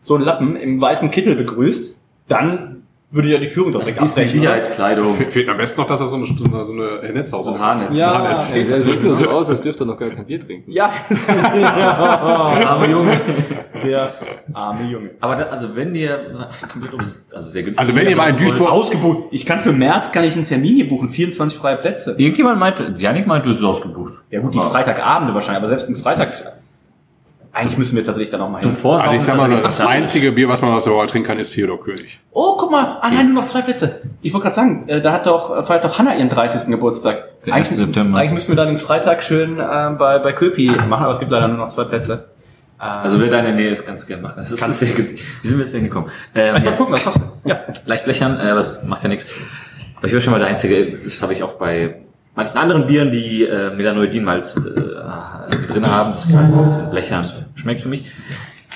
so ein Lappen im weißen Kittel begrüßt, dann würde ich ja die Führung doch direkt Das ist die? Sicherheitskleidung. Fe- Fehlt am besten noch, dass er so eine, so eine, so eine Netz So ein Haarnetz. Ja, Ein Haarnetz. Ja, der sieht nur so aus, als dürfte er noch gar kein Bier trinken. Ja, Arme Junge. der arme Junge. Aber da, also wenn ihr komplett also sehr günstig. Also wenn ihr mal in Duisburg Ausgebucht. Ich kann für März kann ich einen Termin hier buchen, 24 freie Plätze. Irgendjemand meinte, Janik meinte, du bist ausgebucht. Ja gut, die Freitagabende wahrscheinlich, aber selbst am Freitag. Eigentlich müssen wir tatsächlich da noch mal Zum hin. Also ich sag mal, das fantastisch. einzige Bier, was man aus der Brauerei trinken kann, ist Theodor König. Oh, guck mal, ah nein, nur noch zwei Plätze. Ich wollte gerade sagen, äh, da hat doch, äh, feiert doch Hanna ihren 30. Geburtstag. Der eigentlich, 1. September. Eigentlich müssen wir da den Freitag schön äh, bei, bei Köpi machen, aber es gibt leider nur noch zwei Plätze. Äh, Also wer da in der Nähe ist, ganz gerne machen. Das ist sehr günstig. Wie sind wir jetzt denn gekommen? Ähm, ich wollte gucken, was kostet. Ja. leicht blechern, äh, was macht ja nichts. Aber ich war schon mal der Einzige, das habe ich auch bei manchen anderen Bieren, die äh, Melanoidin-Malz äh, drin haben. Das ist halt so ein bisschen blechern. Schmeckt für mich.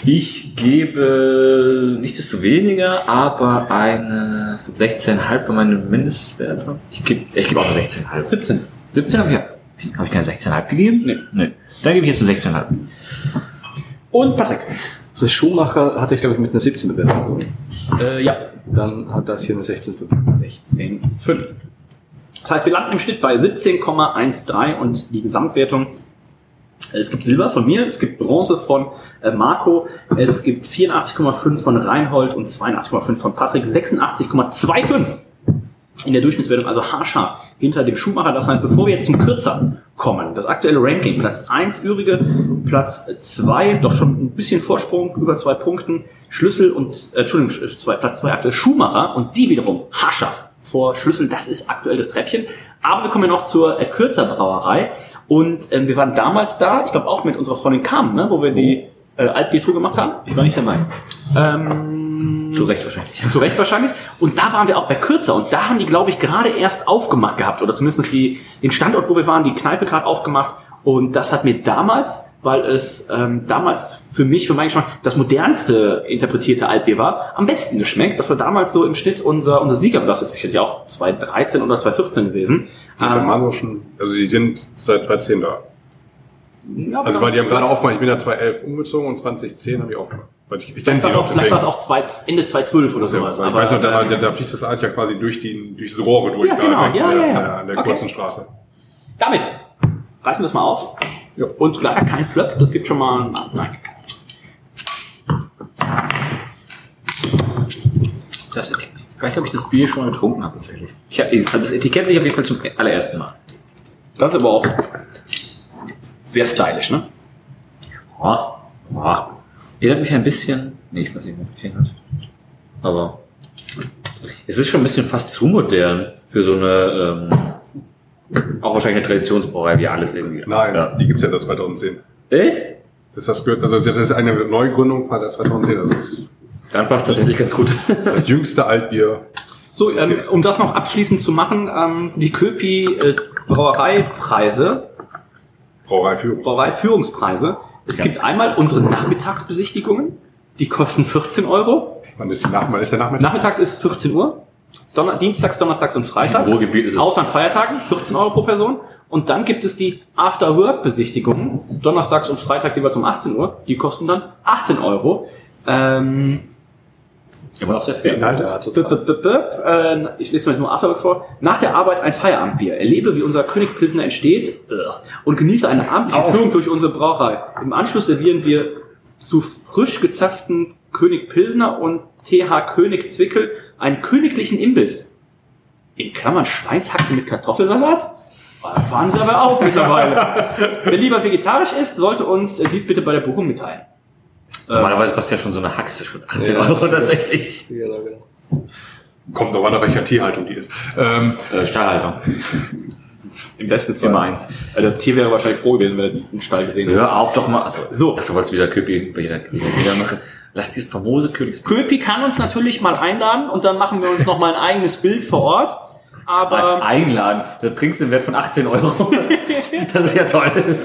Ich gebe nicht desto weniger, aber eine 16,5 für meine Mindestwerte. Ich gebe ich gebe auch eine 16,5. 17. 17 habe ich ja. Habe ich keine 16,5 gegeben? Nee. nee. Dann gebe ich jetzt eine 16,5. Und Patrick. Das Schuhmacher hatte ich, glaube ich, mit einer 17 Bewertung. Äh, ja. Dann hat das hier eine 16,5. 16,5. Das heißt, wir landen im Schnitt bei 17,13 und die Gesamtwertung. Es gibt Silber von mir, es gibt Bronze von äh, Marco, es gibt 84,5 von Reinhold und 82,5 von Patrick, 86,25 in der Durchschnittswertung, also haarscharf hinter dem Schuhmacher. Das heißt, bevor wir jetzt zum Kürzer kommen, das aktuelle Ranking, Platz 1 Ürige, Platz 2, doch schon ein bisschen Vorsprung, über zwei Punkten, Schlüssel und, äh, Entschuldigung, Sch- zwei, Platz 2 aktuell Schuhmacher und die wiederum haarscharf vor Schlüssel, das ist aktuell das Treppchen. Aber wir kommen ja noch zur äh, Kürzer-Brauerei und ähm, wir waren damals da, ich glaube auch mit unserer Freundin Kam, ne, wo wir die äh, Altbiertour gemacht haben. Ich war nicht dabei. Ähm, Zu Recht wahrscheinlich. zu Recht wahrscheinlich. Und da waren wir auch bei Kürzer. Und da haben die, glaube ich, gerade erst aufgemacht gehabt. Oder zumindest die, den Standort, wo wir waren, die Kneipe gerade aufgemacht. Und das hat mir damals, weil es ähm, damals für mich, für meinen Geschmack, das modernste interpretierte Altbier war, am besten geschmeckt. Das war damals so im Schnitt unser, unser Sieger. Das ist sicherlich auch 2013 oder 2014 gewesen. Ja, Ähm, waren auch schon, also die sind seit 2010 da. ja, Also dann- weil die haben gerade aufgemacht, ich bin ja 2011 umgezogen und 2010 habe ich aufgemacht. Ich, ich Vielleicht war es auch, auch, vielleicht zwei, Ende 2012 oder sowas. Ja, ich weiß noch, da, ähm, da, da fliegt das Eis ja quasi durch die durch diese Rohre durch. Ja, da genau, direkt ja, ja, ja. An der Okay. kurzen Straße. Damit reißen wir es mal auf. Und leider kein Plöpp, das gibt schon mal. Nein. Das Etik ich weiß nicht, ob ich das Bier schon mal getrunken habe tatsächlich. Ich hab, also das Etikett sehe ich auf jeden Fall zum allerersten Mal. Das ist aber auch sehr stylisch, ne? Ja. Ah, erinnert mich ein bisschen. Nee, ich weiß nicht, was ich hat. Aber es ist schon ein bisschen fast zu modern für so eine, ähm, auch wahrscheinlich eine Traditionsbrauerei, wie alles irgendwie. Nein, Ja. die gibt's ja seit 2010. Echt? Das, das, gehört, also das ist eine Neugründung quasi seit 2010. Das ist Dann passt tatsächlich ganz gut. das jüngste Altbier. So, ähm, um das noch abschließend zu machen, ähm, die Köpi äh, Brauereipreise, Brauereiführung. Brauereiführungspreise. Es gibt einmal unsere Nachmittagsbesichtigungen, die kosten 14 Euro. Wann ist, die Nach wann ist der Nachmittag? Nachmittags ist 14 Uhr. Donner Dienstags, Donnerstags und Freitags. Im Ruhrgebiet ist es- Außer an Feiertagen, 14 Euro pro Person. Und dann gibt es die After-Work-Besichtigungen, donnerstags und freitags jeweils um 18 Uhr. Die kosten dann 18 Euro. Ähm, Immer noch sehr fair. Inhalte. Bip. Äh, ich lese mal nur Afterwork vor. Nach der Arbeit ein Feierabendbier. Erlebe, wie unser König Pilsner entsteht und genieße eine abendliche Führung durch unsere Brauerei. Im Anschluss servieren wir zu frisch gezapften König Pilsner und TH König Zwickel einen königlichen Imbiss. In Klammern Schweinshaxe mit Kartoffelsalat? Oh, Da fahren sie aber auf mittlerweile. Wer lieber vegetarisch ist, sollte uns äh, dies bitte bei der Buchung mitteilen. Normalerweise kostet ja schon so eine Haxe schon 18 Euro tatsächlich. Ja, genau. Kommt doch an, auf welcher Tierhaltung die ist. Ähm, Äh, Stahlhalter. Im besten Fall. Immer eins. Also, der Tier wäre wahrscheinlich froh gewesen, wenn er den Stall gesehen hätte. Hör auf doch mal. Also, So. Ich dachte, du wolltest wieder Köpi bei jeder, jeder machen. Lass dieses famose Königs... Köpi kann uns natürlich mal einladen und dann machen wir uns noch mal ein eigenes Bild vor Ort. Aber Einladen. Das trinkst du im Wert von 18 Euro. das ist ja toll.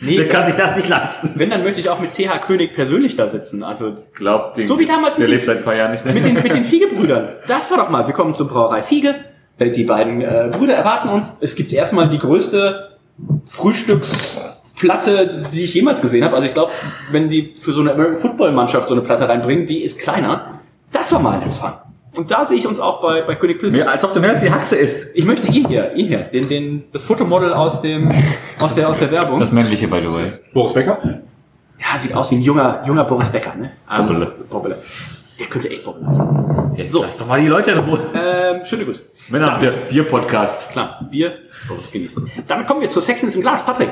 Nee, Der kann sich das nicht leisten. wenn, dann möchte ich auch mit TH König persönlich da sitzen. Also Glaubt den, So wie damals mit lebt den- seit ein paar Jahren nicht mehr. mit den, mit den Fiege-Brüdern. Das war doch mal. Wir kommen zur Brauerei Fiege. Die beiden äh, Brüder erwarten uns. Es gibt erstmal die größte Frühstücksplatte, die ich jemals gesehen habe. Also ich glaube, wenn die für so eine American Football Mannschaft so eine Platte reinbringen, die ist kleiner. Das war mal ein Empfang. Und da sehe ich uns auch bei, bei König Pilsen. Ja, als ob du als die Haxe isst. Ich möchte ihn hier, ihn hier, den, den, das Fotomodel aus dem, aus der, aus der Werbung. Das männliche, by the way. Boris Becker? ja, sieht aus wie ein junger, junger Boris Becker, ne? Ähm, Bobbele. Bobbele. Der könnte echt Bobbele heißen. Jetzt So. lass doch mal die Leute in Ruhe. Ähm, schöne Grüße. Männer, der Bier-Podcast. Klar, Bier, Boris genießen. Damit kommen wir zu Sexens im Glas. Patrick.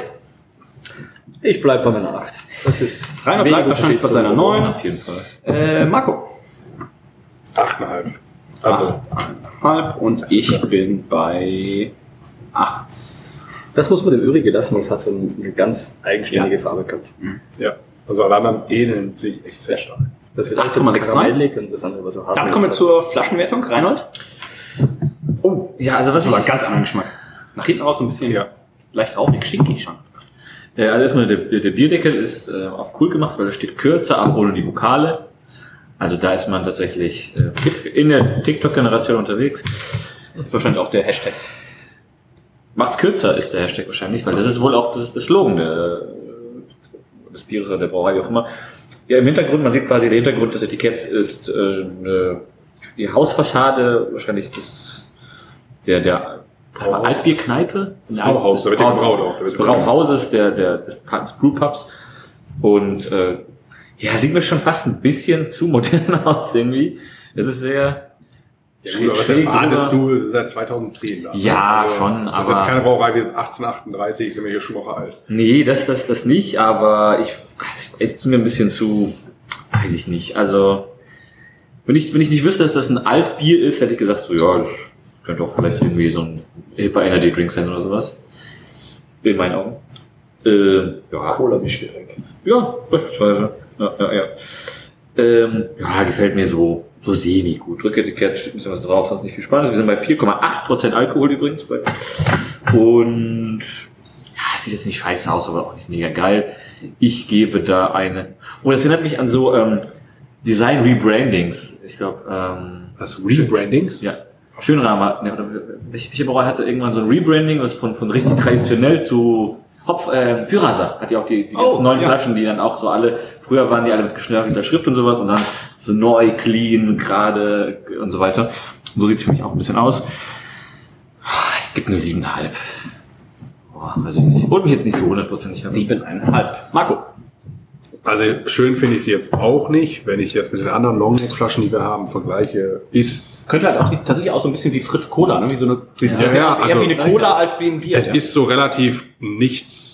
Ich bleib bei meiner 8. Das ist Rainer bleibt wahrscheinlich bei seiner zum- 9. Auf jeden Fall. Äh, Marco. Achteinhalb. Also, Halb und ich bin bei 8. Das muss man dem Öri gelassen, das hat so eine ganz eigenständige Farbe gehabt. ja. Also alle anderen ähneln sich echt sehr stark. Das wird 8,63. alles so karamellig und das andere war so hart. Damit kommen wir zur Flaschenwertung. Reinhold. Oh, ja, also was Das war ich... ein ganz anderer Geschmack. Nach hinten raus so ein bisschen Ja. leicht rauchig, schinkig schon. Ja, also erstmal der, der Bierdeckel ist äh, auf cool gemacht, weil da steht kürzer, aber ohne die Vokale. Also da ist man tatsächlich äh, in der TikTok-Generation unterwegs. Das ist wahrscheinlich auch der Hashtag. Macht's kürzer ist der Hashtag wahrscheinlich, weil das ist wohl auch das, der Slogan der, äh, des Bieres oder der Brauerei, wie auch immer. Ja, im Hintergrund, man sieht quasi, der Hintergrund des Etiketts ist äh, eine, die Hausfassade, wahrscheinlich das, der, der sag mal, Brauhaus. Altbierkneipe. Das Brauhaus, da wird ja gebraut auch. Da Des wird gebraut. Brauhauses, der, der, des Pubs- Brewpubs. Und äh, ja, sieht mir schon fast ein bisschen zu modern aus irgendwie. Es ist sehr Ja, gut, aber das erwartest du seit 2010 da. Ja, Also, schon, Das ist jetzt aber- keine Brauerei, wir sind 1838, sind wir hier schon Woche alt. Nee, das, das, das nicht, aber ich, es ist mir ein bisschen zu, weiß ich nicht. Also, wenn ich, wenn ich nicht wüsste, dass das ein Altbier ist, hätte ich gesagt, so, ja, das könnte auch vielleicht irgendwie so ein hipper Energy Drink sein oder sowas. In meinen Augen. Äh, ja. Cola-Mischgetränk. Ja, beispielsweise. Ja, ja, ja. Ähm, ja, gefällt mir so, so semi gut. Rücketikett steht ein bisschen was drauf, sonst nicht viel Spaß. Wir sind bei 4,8% Alkohol übrigens. Bei. Und ja, sieht jetzt nicht scheiße aus, aber auch nicht mega geil. Ich gebe da eine. Oh, das erinnert mich an so ähm, Design Rebrandings. Ich glaube, ähm, Was, Rebrandings? ja. Schönramer, ne, oder welche, welche Brauerei hatte irgendwann so ein Rebranding, was von, von richtig traditionell zu Hopf, äh, Pyrasa hat ja auch die, die ganzen Oh, neuen ja. Flaschen, die dann auch so alle, früher waren die alle mit geschnörkelter Schrift und sowas und dann so neu, clean, gerade und so weiter. Und so sieht's für mich auch ein bisschen aus. Ich gebe eine siebeneinhalb. Boah, weiß ich nicht. Holt mich jetzt nicht so hundertprozentig. Siebeneinhalb. Marco. Also schön finde ich sie jetzt auch nicht. Wenn ich jetzt mit den anderen Longneck-Flaschen, die wir haben, vergleiche, ist Könnte halt auch tatsächlich auch so ein bisschen wie Fritz Cola, ne? Wie so eine, Ja, eher, ja, eher also- wie eine Cola als wie ein Bier. es ist so relativ nichts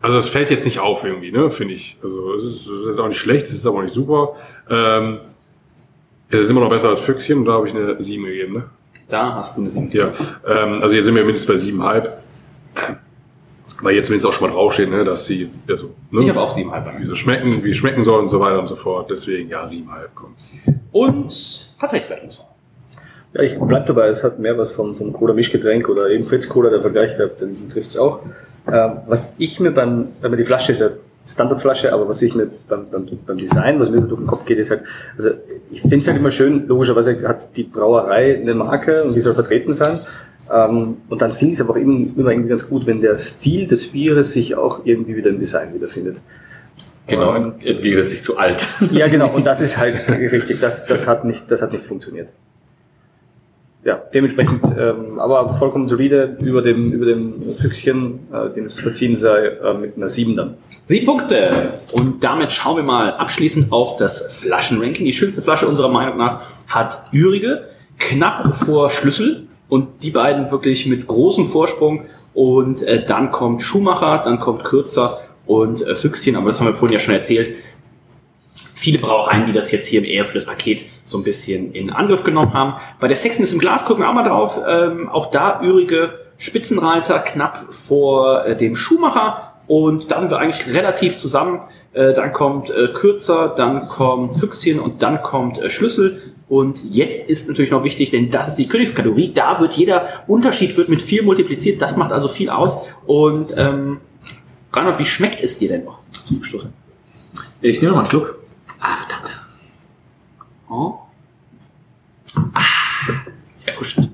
Also es fällt jetzt nicht auf irgendwie, ne, finde ich. Also es ist, es ist auch nicht schlecht, es ist aber auch nicht super. Ähm, es ist immer noch besser als Füchschen und da habe ich eine 7 gegeben, ne? Da hast du eine 7. Ja, ähm, also hier sind wir mindestens bei 7,5. Weil jetzt zumindest auch schon mal draufsteht, ne, dass sie, also, ne, Ich habe auch 7,5. wie sie schmecken, wie sie schmecken sollen und so weiter und so fort. Deswegen, ja, 7,5 kommt. Und Kaffeeexperten. Ja, ich bleib dabei, es hat mehr was vom, vom Cola-Mischgetränk oder eben Fritz Cola, der Vergleich, der, den trifft es auch. Ähm, was ich mir beim, wenn man die Flasche ist ja Standardflasche, aber was ich mir beim, beim, beim Design, was mir so durch den Kopf geht, ist halt, also ich finde es halt immer schön, logischerweise hat die Brauerei eine Marke und die soll vertreten sein. Ähm, und dann finde ich es aber auch immer, immer irgendwie ganz gut, wenn der Stil des Bieres sich auch irgendwie wieder im Design wiederfindet. Genau, Und- im Gegensatz zu alt. ja, genau. Und das ist halt richtig. Das, das hat nicht, das hat nicht funktioniert. Ja, dementsprechend, ähm, aber vollkommen solide über dem, über dem Füchschen, äh, dem es verziehen sei, äh, mit einer 7 dann. Sieben Punkte. Und damit schauen wir mal abschließend auf das Flaschenranking. Die schönste Flasche unserer Meinung nach hat Ürige, knapp vor Schlüssel und die beiden wirklich mit großem Vorsprung. Und äh, dann kommt Schumacher, dann kommt Kürzer und äh, Füchschen, aber das haben wir vorhin ja schon erzählt. Viele Brauereien, die das jetzt hier eher für das Paket so ein bisschen in Angriff genommen haben. Bei der Sexton ist im Glas, gucken wir auch mal drauf. Ähm, auch da Ürige Spitzenreiter knapp vor äh, dem Schumacher. Und da sind wir eigentlich relativ zusammen. Äh, dann kommt äh, Kürzer, dann kommt Füchschen und dann kommt äh, Schlüssel. Und jetzt ist natürlich noch wichtig, denn das ist die Königskategorie. Da wird jeder Unterschied wird mit viel multipliziert. Das macht also viel aus. Und ähm, Reinhard, wie schmeckt es dir denn noch? Ich nehme noch mal einen Schluck. Oh. Ah, erfrischend.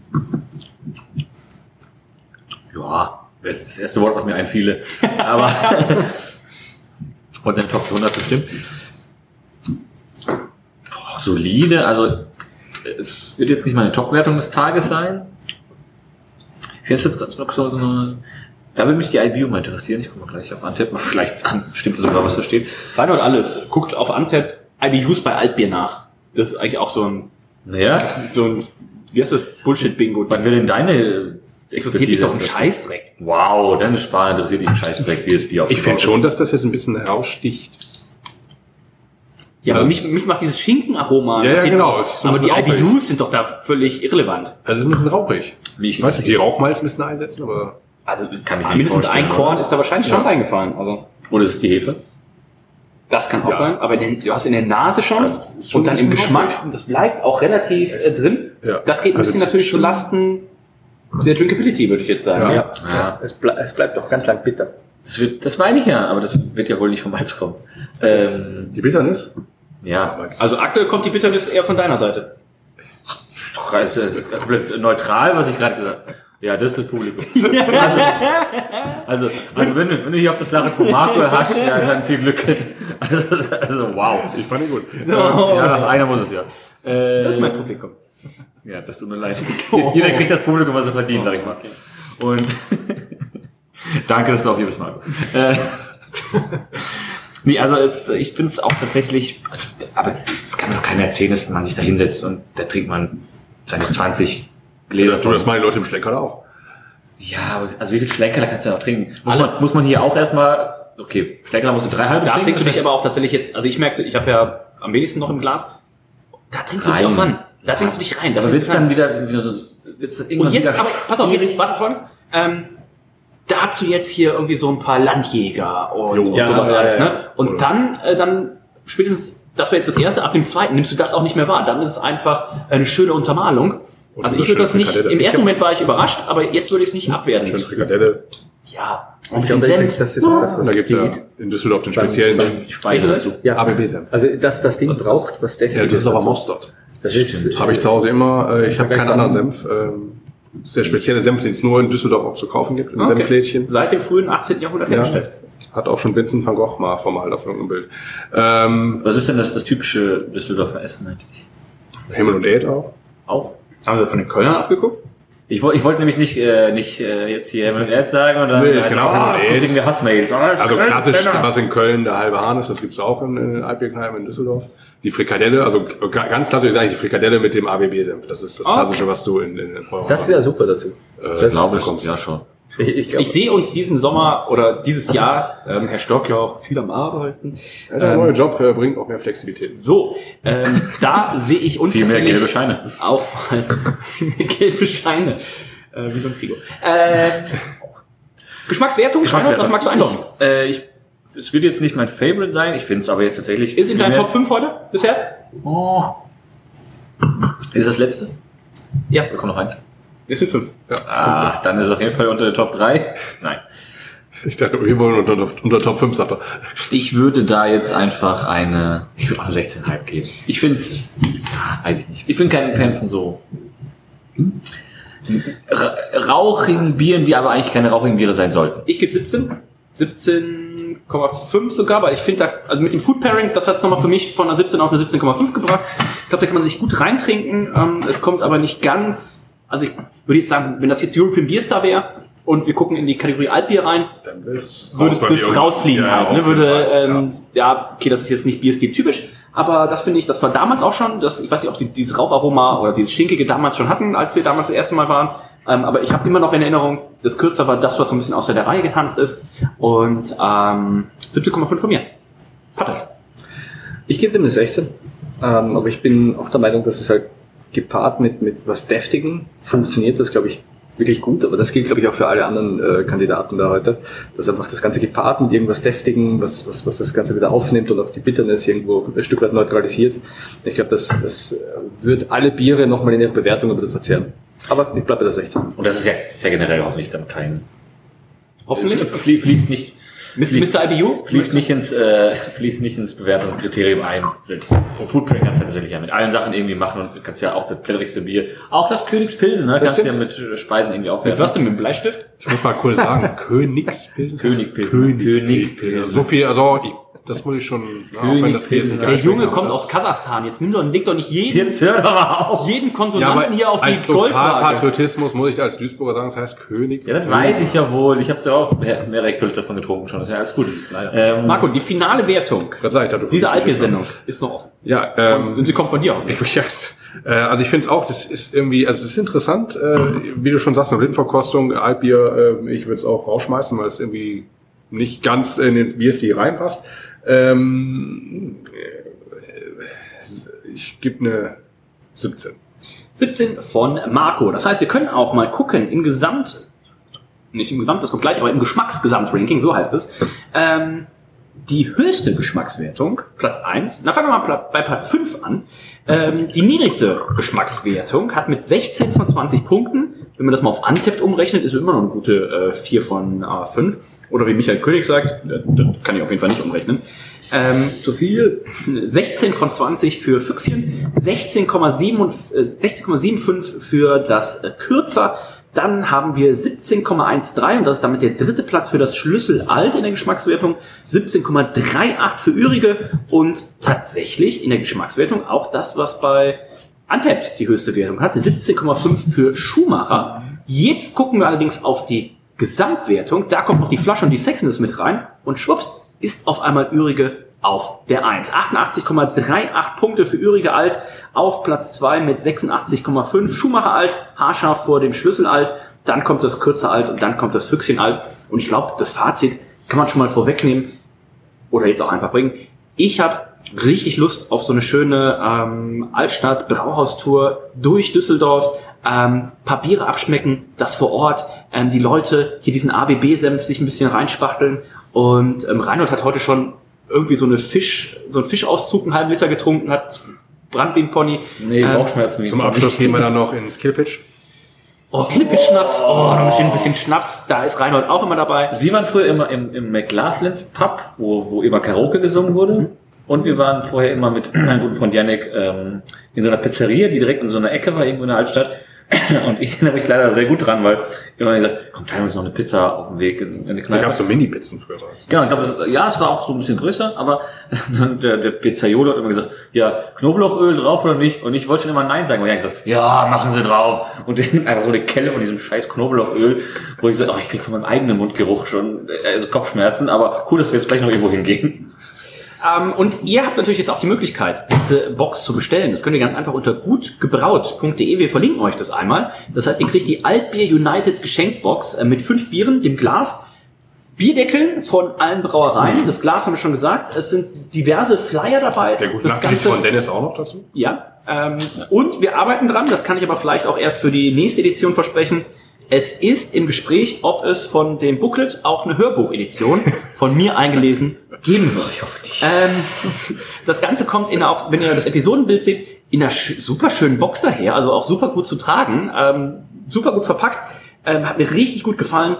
Ja, das ist das erste Wort, was mir einfiele. Aber und den Top 100 bestimmt. Boah, solide, also es wird jetzt nicht meine Top-Wertung des Tages sein. Jetzt noch so so eine, da würde mich die IBU mal interessieren. Ich gucke mal gleich auf Antep. Vielleicht an, stimmt sogar, was da steht. Reinhold alles. Guckt auf Antep IBUs bei Altbier nach. Das ist eigentlich auch so ein, Naja, so ein, wie heißt das? Bullshit-Bingo. was wäre denn deine Interessiert mich doch ein Expertise? Scheißdreck. Wow, deine Sprache interessiert dich ein Scheißdreck, wie das Bier Ich finde schon, dass das jetzt ein bisschen heraussticht. Ja, aber mich, mich macht dieses Schinkenaroma. Ja, ja, genau. Es so Aber die bisschen IBUs sind doch da völlig irrelevant. Also es ist ein bisschen rauchig. Wie ich weiß nicht, die Rauchmalz bisschen einsetzen, aber Also Kann ich mir nicht mindestens ein Korn oder? ist da wahrscheinlich schon Ja. reingefallen. Also Oder ist es die Hefe? Das kann auch Ja. sein. Aber den, du hast in der Nase schon Also, schon und dann im Geschmack. Und das bleibt auch relativ äh, drin. ja. Das geht ein Also bisschen natürlich zu Lasten der Drinkability, würde ich jetzt sagen. Ja. Ja. Ja. Es, ble es bleibt auch ganz lang bitter. Das, wird, das meine ich ja, aber das wird ja wohl nicht vom Malz kommen. Ähm, Die Bitternis? ja, Also aktuell kommt die Bitternis eher von deiner Seite. das ist komplett neutral, was ich gerade gesagt habe. Ja, das ist das Publikum. Also, also, also wenn, du, wenn du hier auf das Lachen von Marco hast, ja, dann viel Glück. Also, also wow. Ich fand ihn gut. Ja, nach einer muss es ja. Äh, Das ist mein Publikum. Ja, das tut mir leid. Jeder kriegt das Publikum, was er verdient, sag ich mal. Und danke, dass du auch hier bist, Marco. Äh, nee, also es, ich finde es auch tatsächlich, also, aber es kann mir doch keiner erzählen, dass man sich da hinsetzt und da trinkt man seine 20 Gläser. Du, das machen die Leute im Schlenker auch. Ja, aber also wie viel Schlenkerler kannst du da noch trinken? Muss man, muss man hier auch erstmal, okay, Schlenkerler musst du drei halbe Da trinken. trinkst du dich aber auch tatsächlich jetzt, also ich merke, ich habe ja am wenigsten noch im Glas. Da trinkst du dich Rein. auch ran. Da trinkst du dich rein. Da aber wird's du dann rein. wieder, wieder so, wird's dann irgendwann Und jetzt, aber pass auf, jetzt, warte folgendes. Ähm, dazu jetzt hier irgendwie so ein paar Landjäger und, Jo. und Ja, sowas ja, alles, ne? Und Oder- dann, äh, dann spätestens, das wäre jetzt das erste, ab dem zweiten nimmst du das auch nicht mehr wahr. Dann ist es einfach eine schöne Untermalung. Oder Also ich würde das nicht, Frikadelle. im ersten Moment war ich überrascht, aber jetzt würde ich es nicht abwerten. Schöne Frikadelle. Ja, Ich glaube, das, das ist auch das, Und was da gibt es ja in Düsseldorf den speziellen Speicher dazu. Ja, ABB-Senf. also das, das Ding braucht was Ja, definitiv. das ist aber. Mostert. Das ist, Habe ich zu Hause immer. Äh, ich habe keinen anderen Senf. Ähm, das ist der spezielle Senf, den es nur in Düsseldorf auch zu kaufen gibt, in Okay. Senflädchen. Seit dem frühen 18. Jahrhundert Ja. hergestellt. Hat auch schon Vincent van Gogh mal formal auf irgendeinem Bild. Ähm, Was ist denn das, das typische Düsseldorfer Essen eigentlich? Himmel und Erde auch. Auch? Haben wir von den Kölnern abgeguckt? Ich, woll- ich wollte nämlich nicht, äh, nicht äh, jetzt hier und Erd sagen und dann Nee, genau, ah, kriegen wir Hassmails. Ah, das Also klassisch, Köln, was in Köln der halbe Hahn ist, das gibt's auch in, in den Altbierkneipen in Düsseldorf. Die Frikadelle, also ga- ganz klassisch ist eigentlich die Frikadelle mit dem ABB-Senf. Das ist das Ah, Klassische, was du in, in, in das wäre super dazu. äh, Ich glaube, bekommst. ja schon. Ich, ich, glaub, ich sehe uns diesen Sommer oder dieses Jahr, ähm, Herr Stock ja auch viel am Arbeiten. Ja, der neue Job äh, bringt auch mehr Flexibilität. So, ähm, da sehe ich uns Viel mehr gelbe Scheine. Auch viel mehr gelbe Scheine. Äh, wie so ein Figo. Äh, Geschmackswertung? Geschmackswertung. Was magst du einloggen? Ich, äh, ich, es wird jetzt nicht mein Favorite sein, ich finde es aber jetzt tatsächlich. Ist in deinen primär- Top 5 heute bisher? Oh. Ist das letzte? Ja. Da kommt noch eins. Es sind 5. Ja, Ah, dann ist es auf jeden Fall unter der Top 3. Nein. Ich dachte, wir wollen unter, unter Top 5, sagt er. Ich würde da jetzt einfach eine, ich würde auch eine 16,5 geben. Ich finde es, weiß ich nicht. Ich bin kein Fan von so? Ra- rauchigen Bieren, die aber eigentlich keine rauchigen Biere sein sollten. Ich gebe 17. 17,5 sogar, weil ich finde, da, also mit dem Food Pairing, das hat es nochmal für mich von einer 17 auf eine 17,5 gebracht. Ich glaube, da kann man sich gut reintrinken. Ähm, es kommt aber nicht ganz, also ich würde jetzt sagen, wenn das jetzt European Beer Star wäre und wir gucken in die Kategorie Altbier rein, Dann würde bei das rausfliegen Ja, halt. Ne? Würde, ähm, ja. okay, das ist jetzt nicht Bierstil typisch, aber das finde ich, das war damals auch schon, das, ich weiß nicht, ob sie dieses Raucharoma oder dieses Stinkige damals schon hatten, als wir damals das erste Mal waren. Ähm, aber ich habe immer noch in Erinnerung, das Kürzer war das, was so ein bisschen außer der Reihe getanzt ist. Und ähm, 17,5 von mir. Patrick. Ich gebe dem eine 16. Ähm, aber ich bin auch der Meinung, dass es halt gepaart mit, mit was Deftigen funktioniert das, glaube ich, wirklich gut. Aber das gilt, glaube ich, auch für alle anderen äh, Kandidaten da heute. Dass einfach das Ganze gepaart mit irgendwas Deftigen, was, was, was das Ganze wieder aufnimmt und auch die Bitterness irgendwo ein Stück weit neutralisiert. Ich glaube, das, das äh, wird alle Biere nochmal in ihrer Bewertung ein bisschen verzerren. Aber ich bleibe bei der 16. Und das ist ja, ist ja generell hoffentlich dann kein, Hoffentlich. Flie, fließt nicht, Mr. Mr. IBU? fließt nicht ins, äh, fließt nicht ins Bewertungskriterium ein. Und Foodpairing kannst du ja tatsächlich ja mit allen Sachen irgendwie machen und kannst ja auch das blätterigste Bier, auch das Königspilsen, ne, kannst du ja mit äh, Speisen irgendwie aufwerten. Mit was denn? Mit dem Bleistift? Ich muss mal kurz sagen, Königspilzen. Königpilzen. Königpilzen. Königpilzen. So viel, also ich, das muss ich schon, ja, auch wenn das nicht Der Junge kommt aus Kasachstan. Jetzt nimm doch, leg doch nicht jeden, Jetzt hör doch mal auf. jeden Konsonanten hier auf die Goldwaage. Lokalpatriotismus muss ich als Duisburger sagen, das heißt König. Ja, das weiß ich ja wohl. Ich habe da auch mehr, mehr Rektolit davon getrunken schon. Das ist ja alles gut. Ähm, Marco, die finale Wertung Gerade sag ich, da du dieser Altbier-Sendung ist noch offen. Ja, ähm, Und sie kommt von dir auf. Ja, äh, also ich finde es auch, das ist irgendwie, also es ist interessant, äh, wie du schon sagst, eine Blindenverkostung, Altbier, äh, ich würde es auch rausschmeißen, weil es irgendwie nicht ganz in den Bierstil reinpasst. Ähm, äh, ich gebe eine 17. 17 von Marco. Das heißt, wir können auch mal gucken im Gesamt, nicht im Gesamt, das kommt gleich, aber im Geschmacksgesamtranking, so heißt es, ähm, die höchste Geschmackswertung, Platz 1, na fangen wir mal bei Platz 5 an. Ähm, die niedrigste Geschmackswertung hat mit 16 von 20 Punkten, wenn man das mal auf Untapped umrechnet, ist immer noch eine gute äh, 4 von äh, 5. Oder wie Michael König sagt, äh, das kann ich auf jeden Fall nicht umrechnen. Ähm, zu viel. 16 von 20 für Füchschen, 16,7 äh, 16,75 für das äh, Kürzer. Dann haben wir 17,13 und das ist damit der dritte Platz für das Schlüssel Alt in der Geschmackswertung, 17,38 für Ürige und tatsächlich in der Geschmackswertung auch das, was bei Untapped die höchste Wertung hatte, 17,5 für Schumacher. Jetzt gucken wir allerdings auf die Gesamtwertung. Da kommt noch die Flasche und die Sexiness mit rein und schwupps ist auf einmal Ürige auf der 1. 88,38 Punkte für Ürige Alt auf Platz 2 mit 86,5. Schumacher Alt, haarscharf vor dem Schlüssel Alt. Dann kommt das Kürzer Alt und dann kommt das Füchschen Alt. Und ich glaube, das Fazit kann man schon mal vorwegnehmen oder jetzt auch einfach bringen. Ich habe richtig Lust auf so eine schöne ähm, Altstadt-Brauhaustour durch Düsseldorf. Ähm, Papiere abschmecken, das vor Ort, ähm, die Leute hier diesen ABB-Senf sich ein bisschen reinspachteln. Und ähm, Reinhold hat heute schon irgendwie so eine Fisch, so einen Fischauszug einen halben Liter getrunken, hat Brand wie ein Pony. nee, Ähm, Bauchschmerzen. Zum Abschluss gehen wir dann noch ins Killpitch. Oh, Knippelschnaps, oh, noch ein bisschen, ein bisschen Schnaps, da ist Reinhold auch immer dabei. Wir waren früher immer im, im McLaughlins Pub, wo, wo immer Karaoke gesungen wurde. Und wir waren vorher immer mit meinem guten Freund Yannick ähm, in so einer Pizzeria, die direkt in so einer Ecke war, irgendwo in der Altstadt. Und ich erinnere mich leider sehr gut dran, weil immer gesagt, komm, teilen wir uns noch eine Pizza auf dem Weg in, in eine Da Kneipe. gab es so Mini-Pizzen früher. Genau, ich glaube, ja, es war auch so ein bisschen größer, aber dann der, der Pizzaiolo hat immer gesagt, ja, Knoblauchöl drauf oder nicht? Und ich wollte schon immer Nein sagen, er hat gesagt, ja, machen Sie drauf. Und der nimmt einfach so eine Kelle von diesem scheiß Knoblauchöl, wo ich so, oh, ich krieg von meinem eigenen Mundgeruch schon, äh, also Kopfschmerzen, aber cool, dass wir jetzt gleich noch irgendwo hingehen. Ähm, und ihr habt natürlich jetzt auch die Möglichkeit, diese Box zu bestellen. Das könnt ihr ganz einfach unter gutgebraut.de. Wir verlinken euch das einmal. Das heißt, ihr kriegt die Altbier United Geschenkbox äh, mit fünf Bieren, dem Glas, Bierdeckeln von allen Brauereien. Das Glas haben wir schon gesagt. Es sind diverse Flyer dabei. Der gute das Nachricht von Dennis auch noch dazu. Ja. Ähm, und wir arbeiten dran. Das kann ich aber vielleicht auch erst für die nächste Edition versprechen. Es ist im Gespräch, ob es von dem Booklet auch eine Hörbuchedition von mir eingelesen geben wird. Ich hoffe nicht. Ähm, das Ganze kommt in auch, wenn ihr das Episodenbild seht, in einer super schönen Box daher, also auch super gut zu tragen, ähm, super gut verpackt, ähm, hat mir richtig gut gefallen.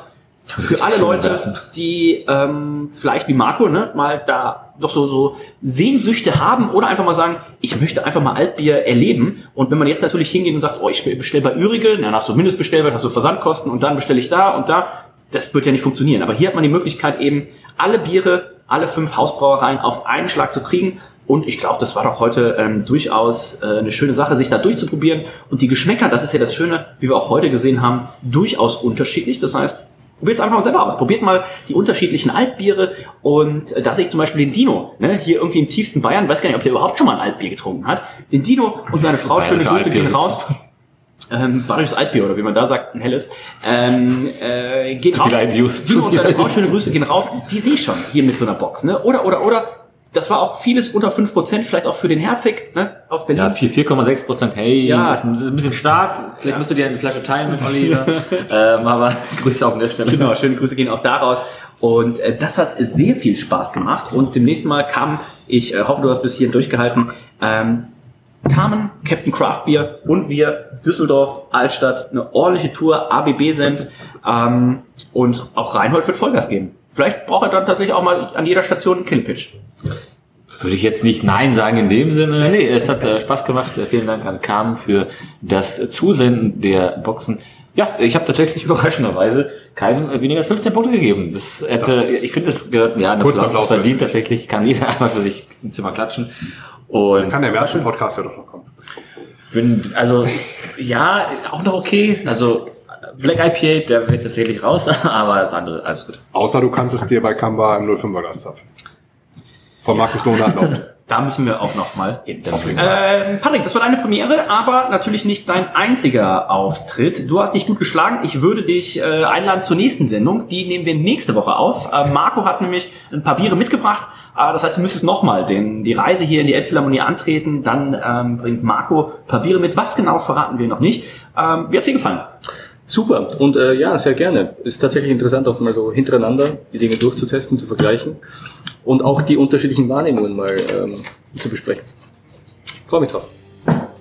Für alle Leute, die ähm, vielleicht wie Marco, ne, mal da doch so, so Sehnsüchte haben oder einfach mal sagen, ich möchte einfach mal Altbier erleben. Und wenn man jetzt natürlich hingeht und sagt, oh, ich bestelle bei Ürige, dann hast du Mindestbestellwert, hast du Versandkosten und dann bestelle ich da und da. Das wird ja nicht funktionieren. Aber hier hat man die Möglichkeit eben, alle Biere, alle fünf Hausbrauereien auf einen Schlag zu kriegen. Und ich glaube, das war doch heute ähm, durchaus äh, eine schöne Sache, sich da durchzuprobieren. Und die Geschmäcker, das ist ja das Schöne, wie wir auch heute gesehen haben, durchaus unterschiedlich. Das heißt, Probiert es einfach mal selber aus. Probiert mal die unterschiedlichen Altbiere. Und äh, da sehe ich zum Beispiel den Dino, ne? hier irgendwie im tiefsten Bayern, weiß gar nicht, ob der überhaupt schon mal ein Altbier getrunken hat. Den Dino und seine Frau, schöne Grüße Altbier gehen raus. Ähm, bayerisches Altbier oder wie man da sagt, ein helles. Ähm, äh, geht raus. Dino und seine Frau, schöne Grüße gehen raus. Die sehe ich schon hier mit so einer Box. Ne? Oder, oder, oder. Das war auch vieles unter 5%, vielleicht auch für den Herzig ne? aus Berlin. Ja, 4 4,6 Prozent. Hey, Ja. das ist ein bisschen stark. Vielleicht müsst ihr dir eine Flasche teilen mit Olli. ne? ähm, aber Grüße auch an der Stelle. Genau, schöne Grüße gehen auch daraus. Und äh, das hat sehr viel Spaß gemacht. Und demnächst mal kam, ich äh, hoffe, du hast bis hierhin durchgehalten, ähm, kamen Captain Craft Beer und wir, Düsseldorf, Altstadt, eine ordentliche Tour, ABB-Senf ähm, und auch Reinhold wird Vollgas geben. Vielleicht braucht er dann tatsächlich auch mal an jeder Station einen Killpitch. Würde ich jetzt nicht Nein sagen in dem Sinne. Nee, es hat äh, Spaß gemacht. Äh, vielen Dank an Carmen für das Zusenden der Boxen. Ja, ich habe tatsächlich überraschenderweise keinem äh, weniger als 15 Punkte gegeben. Das hätte, ich finde, das gehört, ja, ein Kurzer Applaus Applaus verdient tatsächlich. Kann jeder einmal für sich im Zimmer klatschen. Und Kann der Märchen-Podcast ja doch noch kommen. bin, also, ja, auch noch okay. Also, Black IPA, der wird tatsächlich raus, aber das andere, alles gut. Außer du kannst es dir bei Kamba im 05er Glas zapfen. Von Markus Lohner erlaubt. Da müssen wir auch noch mal hin. Ähm, Patrick, das war deine Premiere, aber natürlich nicht dein einziger Auftritt. Du hast dich gut geschlagen. Ich würde dich äh, einladen zur nächsten Sendung. Die nehmen wir nächste Woche auf. Äh, Marco hat nämlich ein paar Biere mitgebracht. Äh, das heißt, du müsstest nochmal die Reise hier in die Elbphilharmonie antreten. Dann ähm, bringt Marco ein paar Biere mit. Was genau verraten wir noch nicht. Ähm, wie hat's dir gefallen? Super. Und äh, ja, sehr gerne. Ist tatsächlich interessant, auch mal so hintereinander die Dinge durchzutesten, zu vergleichen und auch die unterschiedlichen Wahrnehmungen mal ähm, zu besprechen. Freue mich drauf.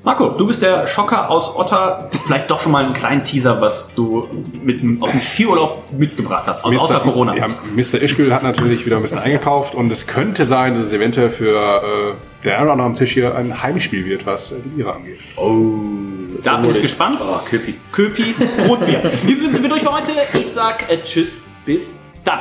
Marco, du bist der Schocker aus Otter. Vielleicht doch schon mal einen kleinen Teaser, was du mit, dem- aus dem Skiurlaub mitgebracht hast, also außer Corona. Ja, Mr. Ischgl hat natürlich wieder ein bisschen eingekauft und es könnte sein, dass es eventuell für äh, der Aaron am Tisch hier ein Heimspiel wird, was äh, die Biere angeht. Oh, da bin ich gespannt. Oh, Köpi. Köpi, Rotbier. Sinne sind wir durch für heute. Ich sag äh, Tschüss, bis dann.